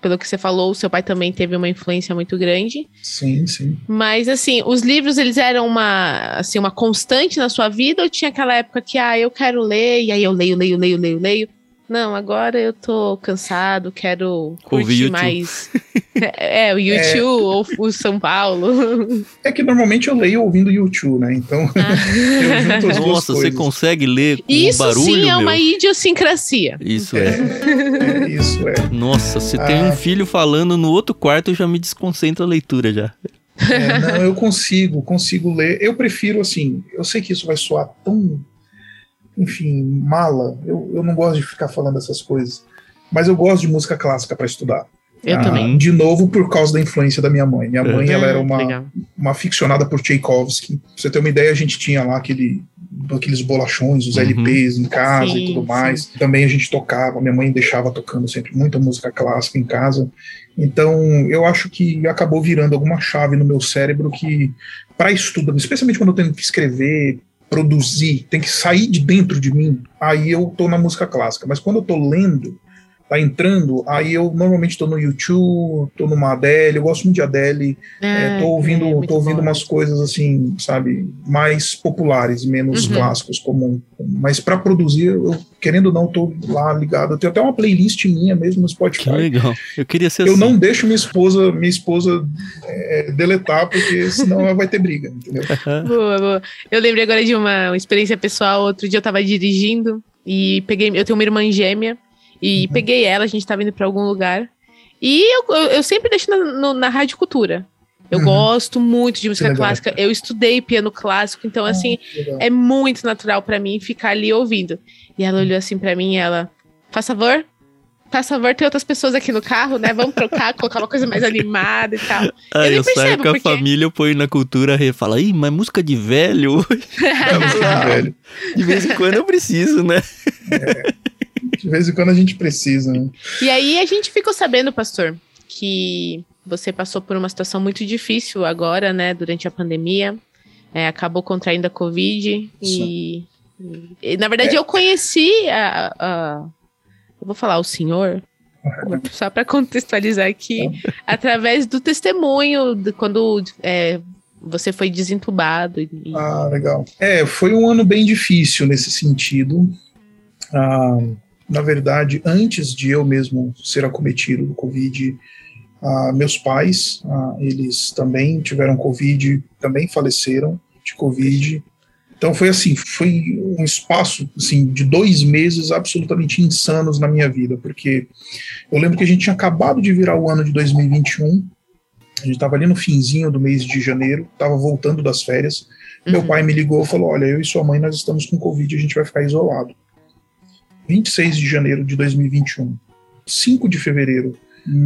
pelo que você falou, o seu pai também teve uma influência muito grande. sim, sim. Mas, assim, os livros, eles eram uma, assim, uma constante na sua vida? Ou tinha aquela época que, ah, eu quero ler, e aí eu leio, leio, leio, leio, leio? Não, agora eu tô cansado, quero Ouvir curtir mais... é, o YouTube ou o São Paulo. É que normalmente eu leio ouvindo YouTube, né? Então eu junto as duas Nossa, você consegue ler com Isso barulho, sim é meu? uma idiosincrasia. Isso é. É, isso é. Nossa, você tem Ah. um filho falando no outro quarto, eu já me desconcentro a leitura já. É, não, eu consigo, consigo ler. Eu prefiro, assim, eu sei que isso vai soar tão, enfim, mala. Eu, eu não gosto de ficar falando essas coisas. Mas eu gosto de música clássica para estudar. Eu Ah, também. De novo, por causa da influência da minha mãe. Minha mãe, ela era uma, legal. uma aficionada por Tchaikovsky. Pra você ter uma ideia, a gente tinha lá aquele, aqueles bolachões, os Uhum. LPs em casa Sim, e tudo sim. mais. Também a gente tocava, minha mãe deixava tocando sempre muita música clássica em casa. Então, eu acho que acabou virando alguma chave no meu cérebro que, para estudo, especialmente quando eu tenho que escrever, produzir, tem que sair de dentro de mim, aí eu tô na música clássica. Mas quando eu tô lendo, tá entrando, aí eu normalmente tô no YouTube, tô numa Adele, eu gosto muito de Adele, é, tô ouvindo, é, tô ouvindo bom. umas coisas assim, sabe, mais populares, menos Uhum. clássicos comum. Mas para produzir, eu querendo ou não, tô lá ligado. Eu tenho até uma playlist minha mesmo no Que Spotify. legal. Eu queria ser Eu assim. não deixo minha esposa, minha esposa é, deletar, porque senão ela vai ter briga, entendeu? Boa, boa. Eu lembrei agora de uma, uma experiência pessoal. Outro dia eu tava dirigindo e peguei. Eu tenho uma irmã gêmea e Uhum. peguei ela, a gente tava indo pra algum lugar. E eu, eu, eu sempre deixo na, no- na Rádio Cultura. Eu Uhum. gosto muito de música clássica. Eu estudei piano clássico, então, assim, Legal. é muito natural pra mim ficar ali ouvindo. E ela olhou assim pra mim e ela, faz favor, faz favor, tem outras pessoas aqui no carro, né? Vamos trocar, colocar uma coisa mais animada e tal. Aí nem eu saio com a porque- família, eu ponho na cultura e fala, ih, mas música de velho, É, música de velho. de vez em quando eu preciso, né? De vez em quando a gente precisa, né? E aí a gente ficou sabendo, pastor, que você passou por uma situação muito difícil agora, né, durante a pandemia. É, acabou contraindo a Covid e, e, na verdade eu conheci a, a- eu vou falar o senhor só para contextualizar aqui através do testemunho de quando é, você foi desentubado e- Ah, legal. É, foi um ano bem difícil nesse sentido. Ah, na verdade, antes de eu mesmo ser acometido do Covid, ah, meus pais, ah, eles também tiveram Covid, também faleceram de Covid. Então foi assim, foi um espaço assim de dois meses absolutamente insanos na minha vida, porque eu lembro que a gente tinha acabado de virar o ano de 2021 A gente estava ali no finzinho do mês de janeiro, estava voltando das férias. Uhum. Meu pai me ligou e falou: Olha, eu e sua mãe nós estamos com Covid, a gente vai ficar isolado. 26 de janeiro de 2021. 5 de fevereiro,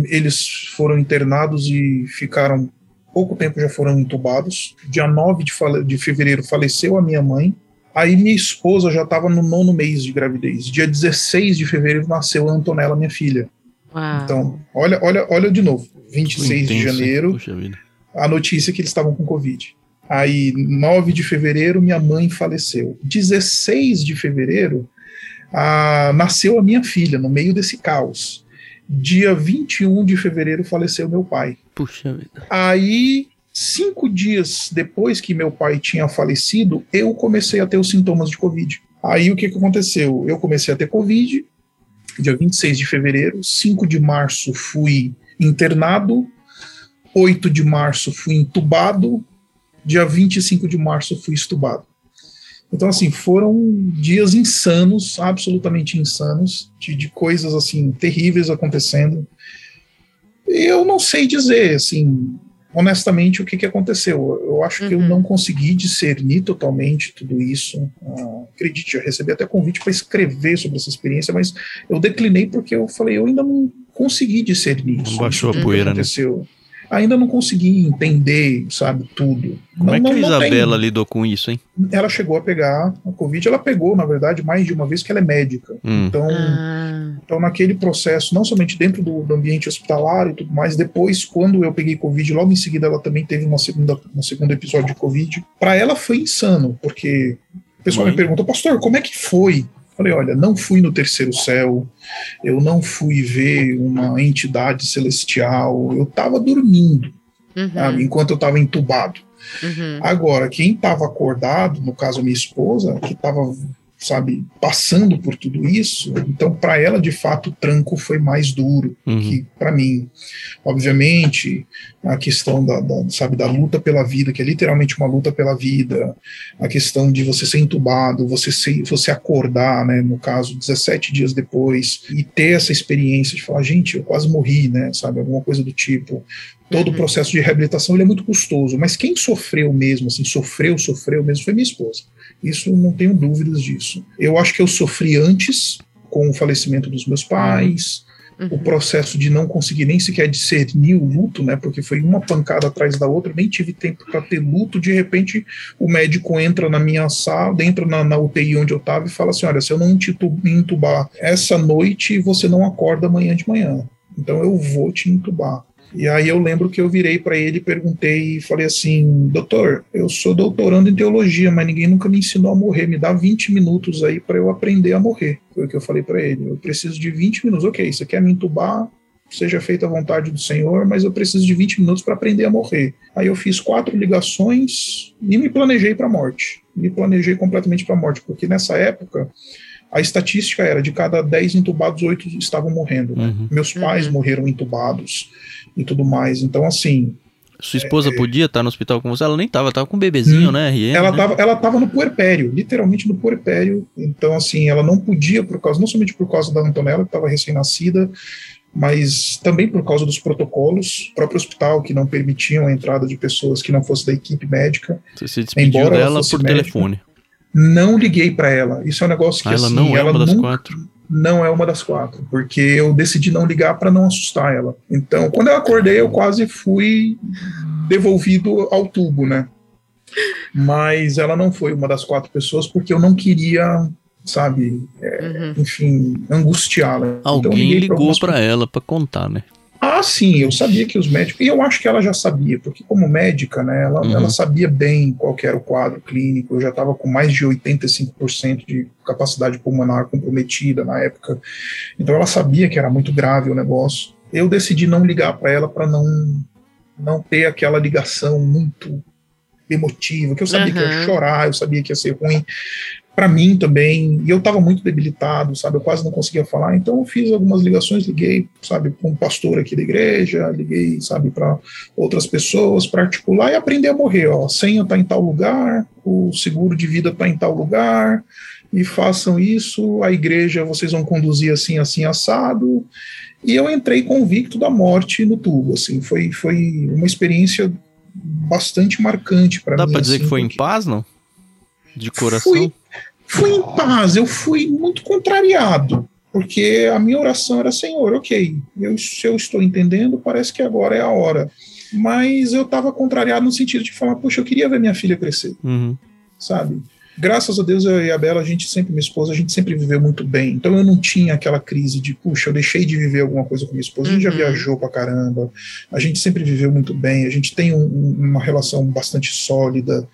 eles foram internados e ficaram pouco tempo já foram entubados. Dia 9 de, de fevereiro faleceu a minha mãe. Aí minha esposa já estava no nono mês de gravidez. Dia 16 de fevereiro nasceu a Antonella, minha filha. Uau. Então, olha, olha, olha de novo. 26 intenso, de janeiro, a notícia que eles estavam com Covid. Aí, 9 de fevereiro, minha mãe faleceu. 16 de fevereiro, a, nasceu a minha filha, no meio desse caos. Dia 21 de fevereiro faleceu meu pai. Puxa vida. Aí, cinco dias depois que meu pai tinha falecido, eu comecei a ter os sintomas de Covid. Aí o que, que aconteceu? Eu comecei a ter Covid, dia 26 de fevereiro, 5 de março fui internado, 8 de março fui entubado, dia 25 de março fui estubado. Então, assim, foram dias insanos, absolutamente insanos, de, de coisas, assim, terríveis acontecendo. Eu não sei dizer, assim, honestamente, o que, que aconteceu. Eu acho uhum. que eu uhum. não consegui discernir totalmente tudo isso. Uh, acredite, eu recebi até convite para escrever sobre essa experiência, mas eu declinei porque eu falei, eu ainda não consegui discernir isso. Baixou a poeira, né? Ainda não consegui entender, sabe, tudo. Como não, é que a Isabela tem... lidou com isso, hein? Ela chegou a pegar a Covid, ela pegou, na verdade, mais de uma vez que ela é médica. Hum. Então, ah. então, naquele processo, não somente dentro do, do, ambiente hospitalar e tudo mais, depois, quando eu peguei Covid, logo em seguida ela também teve uma segunda, um segundo episódio de Covid. Para ela foi insano, porque o pessoal Mãe. me perguntou, pastor, como é que foi? Falei, olha, não fui no terceiro céu, eu não fui ver uma entidade celestial, eu estava dormindo, uhum. sabe, enquanto eu estava entubado. Uhum. Agora, quem estava acordado, no caso minha esposa, que estava sabe, passando por tudo isso. Então, para ela, de fato, o tranco foi mais duro uhum. que para mim. Obviamente, a questão da, da, sabe, da luta pela vida, que é literalmente uma luta pela vida, a questão de você ser entubado, você, ser, você acordar, né, no caso, 17 dias depois, e ter essa experiência de falar, gente, eu quase morri, né, sabe, alguma coisa do tipo. Todo uhum. o processo de reabilitação ele é muito custoso, mas quem sofreu mesmo, assim, sofreu, sofreu mesmo, foi minha esposa. Isso não tenho dúvidas disso. Eu acho que eu sofri antes com o falecimento dos meus pais, uhum. o processo de não conseguir nem sequer discernir o luto, né? Porque foi uma pancada atrás da outra, nem tive tempo para ter luto. De repente, o médico entra na minha sala, entra na, na UTI onde eu estava e fala assim: olha, se eu não te entubar essa noite, você não acorda amanhã de manhã. Então eu vou te entubar. E aí eu lembro que eu virei para ele e perguntei e falei assim: "Doutor, eu sou doutorando em teologia, mas ninguém nunca me ensinou a morrer. Me dá 20 minutos aí para eu aprender a morrer". Foi o que eu falei para ele. Eu preciso de 20 minutos. OK, você quer me entubar? Seja feita a vontade do Senhor, mas eu preciso de 20 minutos para aprender a morrer. Aí eu fiz quatro ligações e me planejei para a morte. Me planejei completamente para a morte, porque nessa época a estatística era de cada 10 entubados, 8 estavam morrendo. Uhum. Meus pais uhum. morreram entubados e tudo mais. Então, assim. Sua esposa é, podia estar no hospital com você? Ela nem estava, estava com um bebezinho, hum, né? RM, ela, estava né? ela tava no puerpério, literalmente no puerpério. Então, assim, ela não podia, por causa, não somente por causa da Antonella, que estava recém-nascida, mas também por causa dos protocolos, o próprio hospital que não permitiam a entrada de pessoas que não fossem da equipe médica. Você se despediu dela por médica, telefone? Não liguei para ela. Isso é um negócio que ah, ela assim, não é ela uma das nunca, quatro não é uma das quatro, porque eu decidi não ligar para não assustar ela. Então, quando eu acordei, eu quase fui devolvido ao tubo, né? Mas ela não foi uma das quatro pessoas porque eu não queria, sabe, é, uhum. enfim, angustiá-la. Então, Alguém então, ligou para ela para contar, né? Ah, sim, eu sabia que os médicos, e eu acho que ela já sabia, porque como médica, né, ela, uhum. ela sabia bem qual era o quadro clínico, eu já estava com mais de 85% de capacidade pulmonar comprometida na época, então ela sabia que era muito grave o negócio. Eu decidi não ligar para ela para não, não ter aquela ligação muito emotiva, que eu sabia uhum. que ia chorar, eu sabia que ia ser ruim para mim também, e eu estava muito debilitado, sabe, eu quase não conseguia falar, então eu fiz algumas ligações, liguei, sabe, com um pastor aqui da igreja, liguei, sabe, para outras pessoas, para articular e aprender a morrer, ó, a senha está em tal lugar, o seguro de vida está em tal lugar, e façam isso, a igreja vocês vão conduzir assim, assim, assado. E eu entrei convicto da morte no tubo, assim, foi, foi uma experiência bastante marcante para mim. Dá para dizer assim, que foi em paz, não? De coração? Fui, fui em paz, eu fui muito contrariado, porque a minha oração era, Senhor, ok, eu, se eu estou entendendo, parece que agora é a hora. Mas eu estava contrariado no sentido de falar, poxa, eu queria ver minha filha crescer, Uhum. sabe? Graças a Deus, eu e a Bela, a gente sempre, minha esposa, a gente sempre viveu muito bem. Então eu não tinha aquela crise de, puxa, eu deixei de viver alguma coisa com minha esposa. A gente já Uhum. viajou pra caramba, a gente sempre viveu muito bem, a gente tem um- um- uma relação bastante sólida.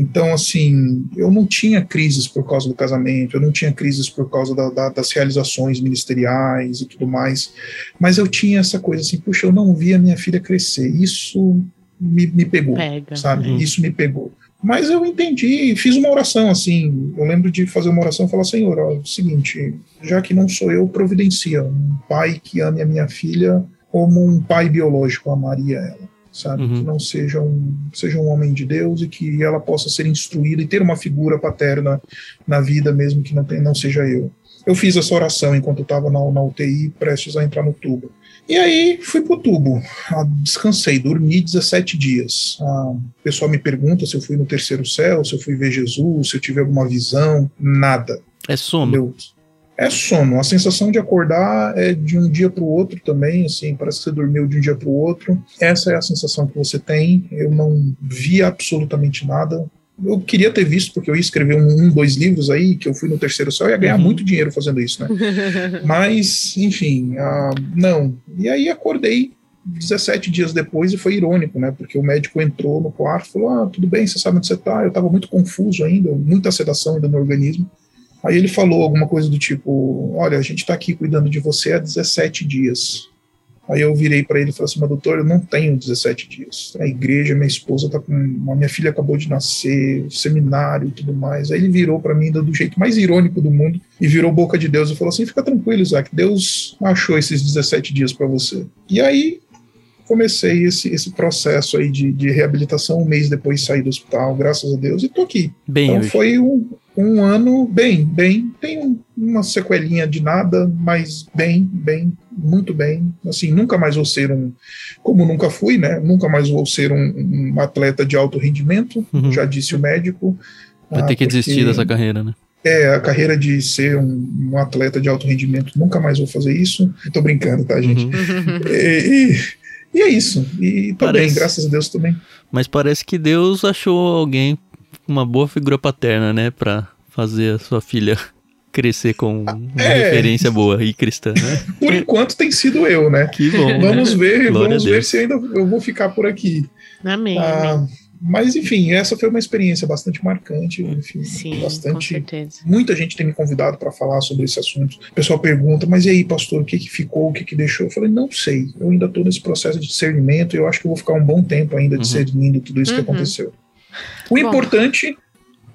Então, assim, eu não tinha crises por causa do casamento, eu não tinha crises por causa da- da- das realizações ministeriais e tudo mais, mas eu tinha essa coisa assim, puxa, eu não vi a minha filha crescer. Isso me, me pegou Pega. sabe? Uhum. Isso me pegou. Mas eu entendi, fiz uma oração assim. Eu lembro de fazer uma oração e falar: Senhor, ó, é o seguinte, já que não sou eu, providencia um pai que ame a minha filha como um pai biológico amaria ela, sabe? Uhum. Que não seja um, seja um homem de Deus e que ela possa ser instruída e ter uma figura paterna na vida, mesmo que não, tenha, não seja eu. Eu fiz essa oração enquanto eu estava na, na UTI, prestes a entrar no tubo. E aí fui pro tubo, Ah, descansei, dormi 17 dias. Ah, o pessoal me pergunta se eu fui no terceiro céu, se eu fui ver Jesus, se eu tive alguma visão, nada. É sono. É sono, a sensação de acordar é de um dia para o outro também, assim, parece que você dormiu de um dia para o outro. Essa é a sensação que você tem. Eu não vi absolutamente nada. Eu queria ter visto, porque eu ia escrever um, um, dois livros aí, que eu fui no terceiro céu, eu ia ganhar Uhum. muito dinheiro fazendo isso, né? Mas, enfim, ah, não. E aí acordei 17 dias depois e foi irônico, né? Porque o médico entrou no quarto e falou: Ah, tudo bem, você sabe onde você tá? Eu tava muito confuso ainda, muita sedação ainda no organismo. Aí ele falou alguma coisa do tipo: Olha, a gente tá aqui cuidando de você há 17 dias. Aí eu virei para ele e falei assim: Mas doutor, eu não tenho 17 dias. A igreja, minha esposa tá com. A minha filha acabou de nascer, seminário e tudo mais. Aí ele virou para mim do jeito mais irônico do mundo e virou boca de Deus e falou assim: Fica tranquilo, Isaac, Deus achou esses 17 dias para você. E aí comecei esse, esse processo aí de, de reabilitação um mês depois de sair do hospital, graças a Deus, e tô aqui. Bem, Então hoje. foi um, um ano bem, bem. Tem um- uma sequelinha de nada, mas bem, bem, muito bem. Assim, nunca mais vou ser um, como nunca fui, né? Nunca mais vou ser um, um atleta de alto rendimento, Uhum. já disse o médico. Vai Ah, ter que desistir dessa carreira, né? É, a carreira de ser um, um atleta de alto rendimento, nunca mais vou fazer isso. Tô brincando, tá, gente? Uhum. E, e- e é isso. E tô Parece- bem, graças a Deus tô bem. Mas parece que Deus achou alguém uma boa figura paterna, né? Pra fazer a sua filha crescer com uma É. referência boa e cristã, né? Por enquanto tem sido eu, né? Que bom. Vamos ver, Glória vamos ver se ainda eu vou ficar por aqui. Amém, Ah, mas enfim, essa foi uma experiência bastante marcante, enfim, Sim, com bastante. certeza. Muita gente tem me convidado para falar sobre esse assunto. O pessoal pergunta, mas e aí, pastor, o que que ficou, o que que deixou? Eu falei, não sei. Eu ainda estou nesse processo de discernimento e eu acho que eu vou ficar um bom tempo ainda Uhum. discernindo tudo isso que Uhum. aconteceu. O Bom. importante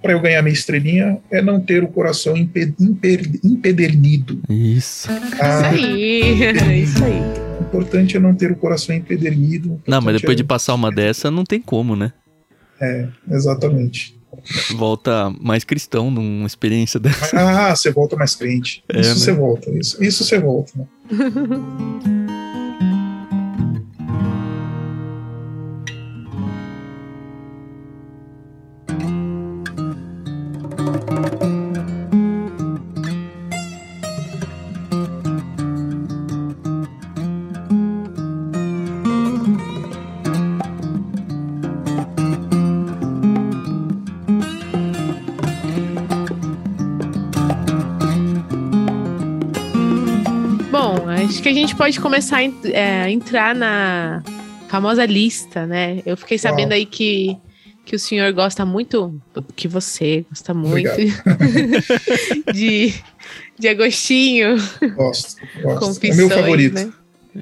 para eu ganhar minha estrelinha é não ter o coração impe- imper- empedernido. Isso. Ah, Isso aí, é isso aí. o importante é não ter o coração empedernido. O Não, mas depois é- de passar uma dessa, não tem como, né? É, exatamente. Volta mais cristão numa experiência dessa. Ah, você volta mais crente. É, Isso né? você volta. Isso, isso você volta. Né? gente pode começar a é, entrar na famosa lista, né? Eu fiquei sabendo Uau. aí que, que o senhor gosta muito, que você gosta muito de, de Agostinho, Gosto. gosto. É meu favorito. né?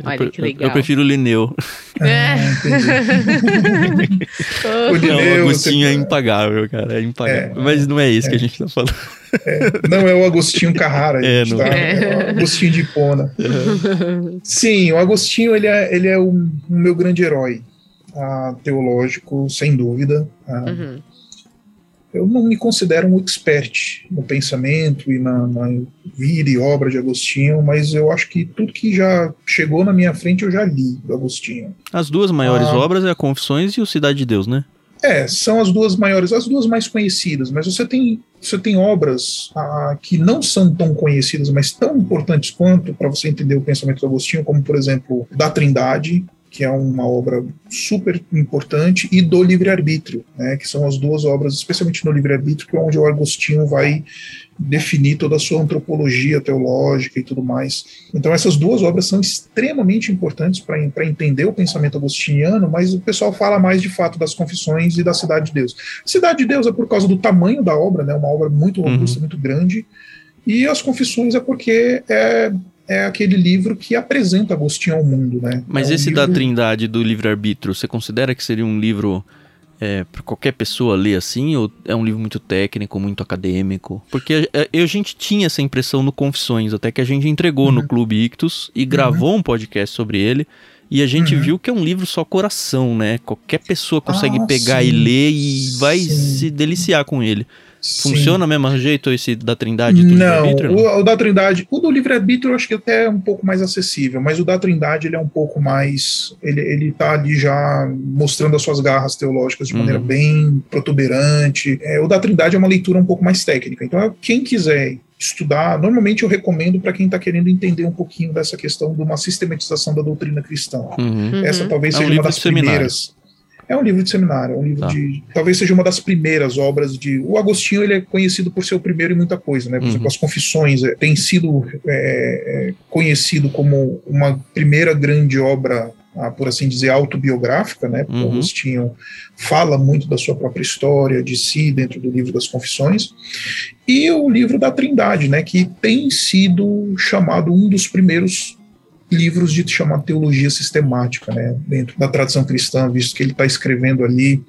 Olha Eu- que legal. Eu prefiro o Linneu. É. Ah, O Não, Linneu, o Agostinho você- é impagável, cara. É impagável. É. Mas não é esse que a gente tá falando. Não é o Agostinho Carrara, É, gente, não tá? é. É o Agostinho de Hipona. Sim, o Agostinho ele é, ele é o, o meu grande herói ah, teológico, sem dúvida. Ah, Uhum. Eu não me considero um expert no pensamento e na, na, vida e obra de Agostinho, mas eu acho que tudo que já chegou na minha frente eu já li do Agostinho. As duas maiores ah, obras é a Confissões e o Cidade de Deus, né? É, são as duas maiores, as duas mais conhecidas, mas você tem, você tem obras ah, que não são tão conhecidas, mas tão importantes quanto para você entender o pensamento do Agostinho, como por exemplo, da Trindade, que é uma obra super importante, e do livre-arbítrio, né, que são as duas obras, especialmente no livre-arbítrio, que é onde o Agostinho vai definir toda a sua antropologia teológica e tudo mais. Então, essas duas obras são extremamente importantes para entender o pensamento agostiniano, mas o pessoal fala mais de fato das Confissões e da Cidade de Deus. Cidade de Deus é por causa do tamanho da obra, né, uma obra muito robusta, uhum. muito grande, e as Confissões é porque é é aquele livro que apresenta Agostinho ao mundo, né? Mas é um esse livro... da Trindade do livre-arbítrio, você considera que seria um livro é, para qualquer pessoa ler assim, ou é um livro muito técnico, muito acadêmico? Porque a, a, a gente tinha essa impressão no Confissões, até que a gente entregou uhum. no Clube Ictus e gravou uhum. um podcast sobre ele. E a gente uhum. viu que é um livro só coração, né? Qualquer pessoa consegue ah, pegar sim. e ler e vai sim. se deliciar com ele. Funciona Sim. mesmo jeito esse da Trindade do não, o, o, da Trindade, o do livre-arbítrio eu acho que até é um pouco mais acessível, mas o da Trindade ele é um pouco mais, ele, ele tá ali já mostrando as suas garras teológicas de uhum. maneira bem protuberante. É, o da Trindade é uma leitura um pouco mais técnica, então quem quiser estudar, normalmente eu recomendo para quem está querendo entender um pouquinho dessa questão de uma sistematização da doutrina cristã. Uhum. Essa talvez é seja um uma das primeiras. É um livro de seminário, é um livro tá. de. Talvez seja uma das primeiras obras de. O Agostinho ele é conhecido por ser o primeiro em muita coisa, né? Por uhum. exemplo, as Confissões é, tem sido é, é, conhecido como uma primeira grande obra ah, por assim dizer, autobiográfica, né? Porque uhum. Agostinho fala muito da sua própria história, de si, dentro do livro das Confissões, e o livro da Trindade, né? Que tem sido chamado um dos primeiros livros de chamar teologia sistemática, né, dentro da tradição cristã, visto que ele está escrevendo ali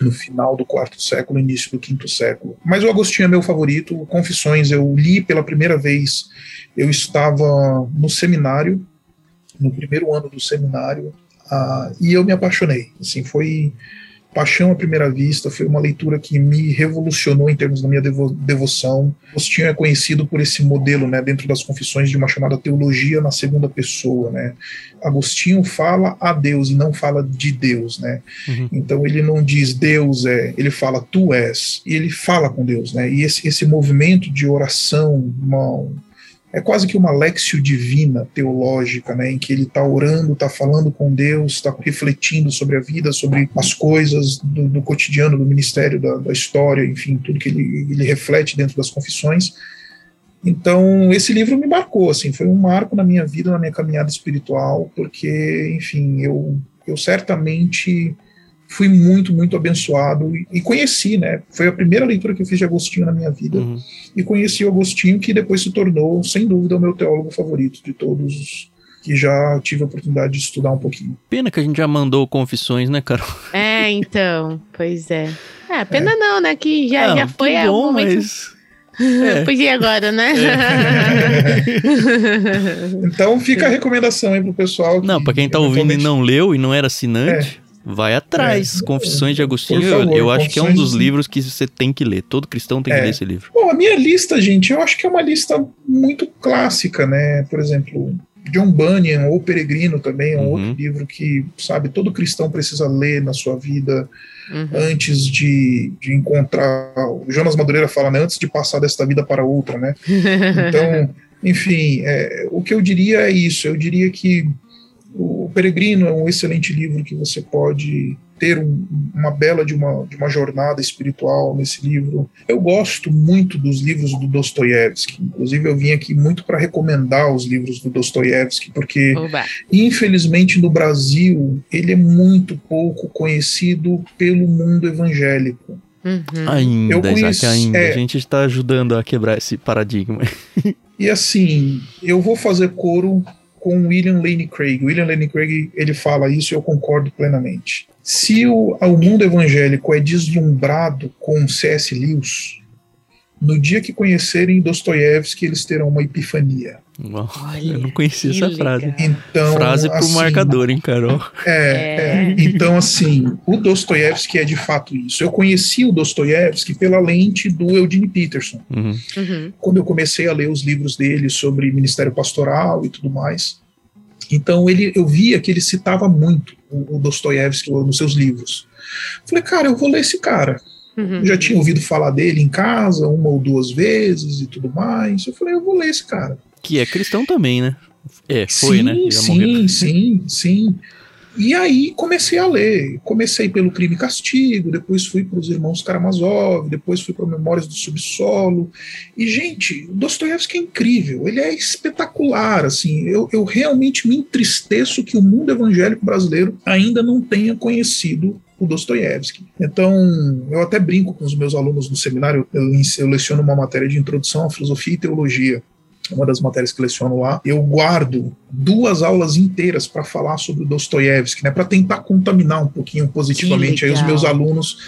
no final do quarto século, início do quinto século. Mas o Agostinho é meu favorito. Confissões eu li pela primeira vez. Eu estava no seminário, no primeiro ano do seminário, uh, e eu me apaixonei. Assim, foi Paixão à Primeira Vista foi uma leitura que me revolucionou em termos da minha devo devoção. Agostinho é conhecido por esse modelo, né, dentro das confissões, de uma chamada teologia na segunda pessoa, né. Agostinho fala a Deus e não fala de Deus, né. Uhum. Então ele não diz Deus é, ele fala tu és, e ele fala com Deus, né. E esse, esse movimento de oração, uma, é quase que uma lexio divina teológica, né, em que ele está orando, está falando com Deus, está refletindo sobre a vida, sobre as coisas do, do cotidiano, do ministério, da, da, história, enfim, tudo que ele, ele reflete dentro das confissões. Então, esse livro me marcou, assim, foi um marco na minha vida, na minha caminhada espiritual, porque, enfim, eu, eu certamente fui muito, muito abençoado e, e, conheci, né? Foi a primeira leitura que eu fiz de Agostinho na minha vida. Uhum. E conheci o Agostinho, que depois se tornou, sem dúvida, o meu teólogo favorito de todos que já tive a oportunidade de estudar um pouquinho. Pena que a gente já mandou confissões, né, Carol? É, então, pois é. É, pena é. não, né? Que já, não, já foi é, bom, momento... mas... É. Podia agora, né? É. então fica a recomendação aí pro pessoal. Que não, para quem tá ouvindo e não leu e não era assinante, é. Vai atrás. É, Confissões de Agostinho, favor, eu, eu acho que é um dos livros que você tem que ler. Todo cristão tem que é. ler esse livro. Bom, a minha lista, gente, eu acho que é uma lista muito clássica, né? Por exemplo, John Bunyan ou Peregrino também é um uhum. outro livro que, sabe, todo cristão precisa ler na sua vida uhum. antes de, de encontrar. O Jonas Madureira fala, né? Antes de passar desta vida para outra, né? Então, enfim, é, o que eu diria é isso. Eu diria que o Peregrino é um excelente livro que você pode ter um, uma bela de uma, de uma jornada espiritual nesse livro. Eu gosto muito dos livros do Dostoiévski. Inclusive, eu vim aqui muito para recomendar os livros do Dostoiévski, porque, Oba. infelizmente, no Brasil, ele é muito pouco conhecido pelo mundo evangélico. Uhum. Ainda, eu conheço, ainda. É, a gente está ajudando a quebrar esse paradigma. e assim, eu vou fazer coro com William Lane Craig. William Lane Craig ele fala isso e eu concordo plenamente. Se o, o mundo evangélico é deslumbrado com C.S. Lewis, no dia que conhecerem Dostoiévski, eles terão uma epifania. Uau, Olha, eu não conhecia essa legal. frase. Então, frase pro assim, marcador, hein, Carol? É, É. é. Então, assim, o Dostoiévski é de fato isso. Eu conheci o Dostoiévski pela lente do Eugene Peterson. Uhum. Uhum. quando eu comecei a ler os livros dele sobre ministério pastoral e tudo mais. Então ele, eu via que ele citava muito o, o Dostoiévski nos seus livros. Falei, cara, eu vou ler esse cara. Uhum. Eu já tinha ouvido falar dele em casa uma ou duas vezes e tudo mais. Eu falei, eu vou ler esse cara. Que é cristão também, né? É, foi, sim, né? Já sim, morreu. sim, sim. E aí comecei a ler. Comecei pelo Crime e Castigo, depois fui para os Irmãos Karamazov, depois fui para Memórias do Subsolo. E, gente, o Dostoiévski é incrível, ele é espetacular. Assim, eu, eu realmente me entristeço que o mundo evangélico brasileiro ainda não tenha conhecido o Dostoiévski. Então, eu até brinco com os meus alunos no seminário, eu, eu leciono uma matéria de introdução à filosofia e teologia uma das matérias que leciono lá, eu guardo duas aulas inteiras para falar sobre Dostoiévski, né, para tentar contaminar um pouquinho positivamente aí os meus alunos,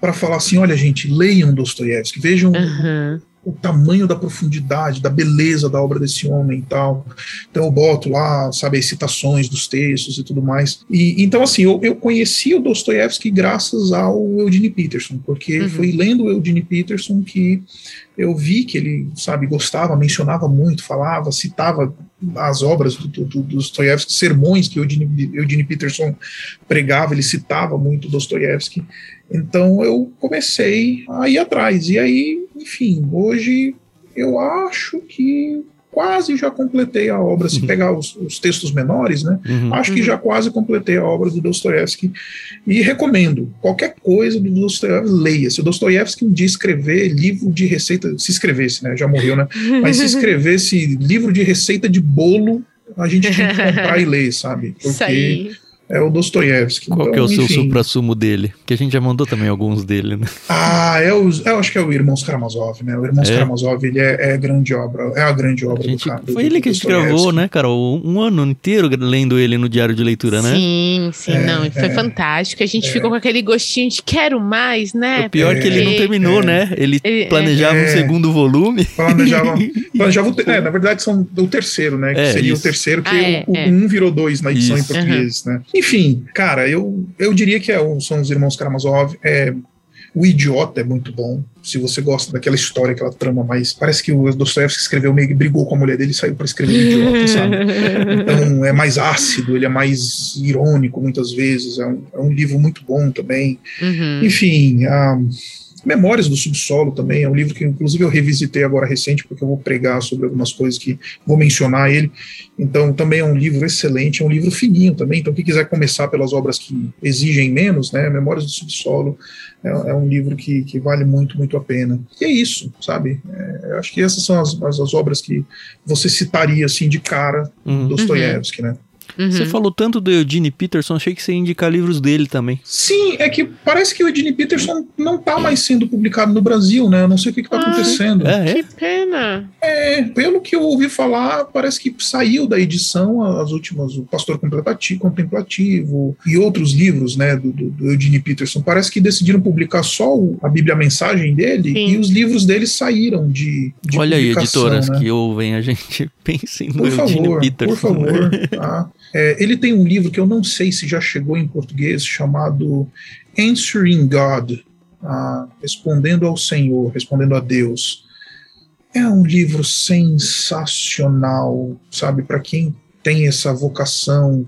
para falar assim, olha gente, leiam Dostoiévski, vejam Uhum. O tamanho da profundidade, da beleza da obra desse homem e tal. Então eu boto lá, sabe, as citações dos textos e tudo mais. E então assim, eu, eu conheci o Dostoiévski graças ao Eugene Peterson, porque Uhum. foi lendo o Eugene Peterson que eu vi que ele, sabe, gostava, mencionava muito, falava, citava as obras do, do, do Dostoiévski, sermões que o Eugene, Eugene Peterson pregava, ele citava muito Dostoiévski. Então eu comecei a ir atrás. E aí, enfim, hoje eu acho que quase já completei a obra. Se Uhum. pegar os, os textos menores, né? Uhum. Acho que Uhum. já quase completei a obra do Dostoiévski. E recomendo, qualquer coisa do Dostoiévski, leia. Se o Dostoiévski um dia escrever livro de receita, se escrevesse, né? Já morreu, né? Mas se escrevesse livro de receita de bolo, a gente tinha que comprar e ler, sabe? Isso aí. É o Dostoiévski. Qual Então, que é o seu enfim. supra-sumo dele? Que a gente já mandou também alguns dele, né? Ah, é o, eu acho que é o Irmãos Karamazov, né? O Irmãos É? Karamazov, ele é, é grande obra, é a grande A obra gente, do cara. do- foi ele do que a gente gravou, né, Carol? Um ano inteiro lendo ele no diário de leitura, né? Sim, sim, É, não, foi é. fantástico. A gente ficou com aquele gostinho de quero mais, né? O pior é que ele não terminou, É. né? Ele Ele- planejava um É. segundo volume. Planejava, planejava o é, na verdade são o terceiro, né? Que É, seria isso. o terceiro, que Ah, é, o, o é. um virou dois na edição Isso. em português, né? Enfim, cara, eu, eu diria que é, são os irmãos Karamazov. É, o Idiota é muito bom. Se você gosta daquela história, aquela trama, mas parece que o Dostoiévski escreveu meio que brigou com a mulher dele e saiu para escrever o Idiota, sabe? Então é mais ácido, ele é mais irônico muitas vezes. É um, é um livro muito bom também. Uhum. Enfim, a Memórias do Subsolo também é um livro que, inclusive, eu revisitei agora recente, porque eu vou pregar sobre algumas coisas que vou mencionar ele. Então, também é um livro excelente, é um livro fininho também. Então, quem quiser começar pelas obras que exigem menos, né? Memórias do Subsolo é, é um livro que, que vale muito, muito a pena. E é isso, sabe? É, eu acho que essas são as, as, as obras que você citaria, assim, de cara, Uhum. Dostoiévski, né? Uhum. Você falou tanto do Eugene Peterson, achei que você ia indicar livros dele também. Sim, é que parece que o Edine Peterson não está mais sendo publicado no Brasil, né? Eu não sei o que está Ah, acontecendo. É, Que é? pena. É, pelo que eu ouvi falar, parece que saiu da edição as últimas, o Pastor Contemplati- Contemplativo e outros livros, né, do, do, do Eugene Peterson. Parece que decidiram publicar só o- a Bíblia a Mensagem dele Sim. e os livros dele saíram de, de Olha aí, editoras né? que ouvem a gente, pensem no Por Eugene favor, Peterson. por favor. tá? É, ele tem um livro que eu não sei se já chegou em português, chamado Answering God, ah, Respondendo ao Senhor, Respondendo a Deus. É um livro sensacional, sabe, para quem tem essa vocação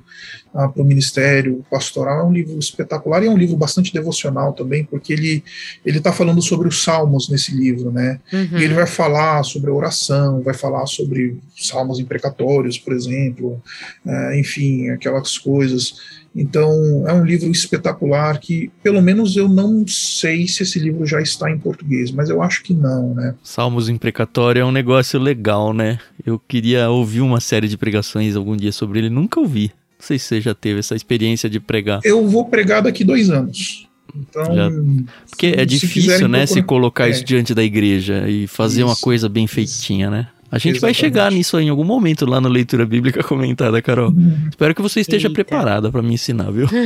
ah, para o ministério pastoral. É um livro espetacular e é um livro bastante devocional também, porque ele ele está falando sobre os salmos nesse livro, né? Uhum. E ele vai falar sobre a oração, vai falar sobre salmos imprecatórios, por exemplo, eh, enfim, aquelas coisas. Então, é um livro espetacular que, pelo menos, eu não sei se esse livro já está em português, mas eu acho que não, né? Salmos imprecatório é um negócio legal, né? Eu queria ouvir uma série de pregações algum dia sobre ele, nunca ouvi. Não sei se você já teve essa experiência de pregar. Eu vou pregar daqui dois anos. Então, Já- Porque é se difícil, né, se procurar- colocar É. isso diante da igreja e fazer uma Isso. coisa bem feitinha, né? A gente vai Exatamente. chegar nisso aí em algum momento lá na leitura bíblica comentada, Carol. Hum. Espero que você esteja Eita. preparada pra me ensinar, viu?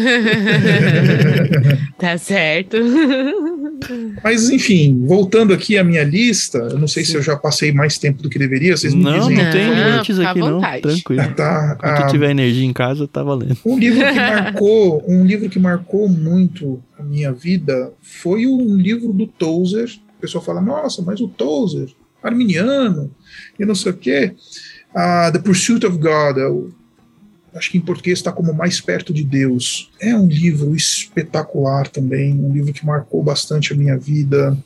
tá certo. Mas, enfim, voltando aqui à minha lista, eu não sei Sim. se eu já passei mais tempo do que deveria, vocês me não, dizem. Não, não tem limites aqui não, tranquilo. Ah, tá, Quando ah, tiver energia em casa, tá valendo. Um livro que marcou, um livro que marcou muito a minha vida foi um livro do Tozer. O pessoal fala, nossa, mas o Tozer, arminiano, e não sei o quê. Uh, The Pursuit of God, é acho que em português está como Mais Perto de Deus. É um livro espetacular também, um livro que marcou bastante a minha vida.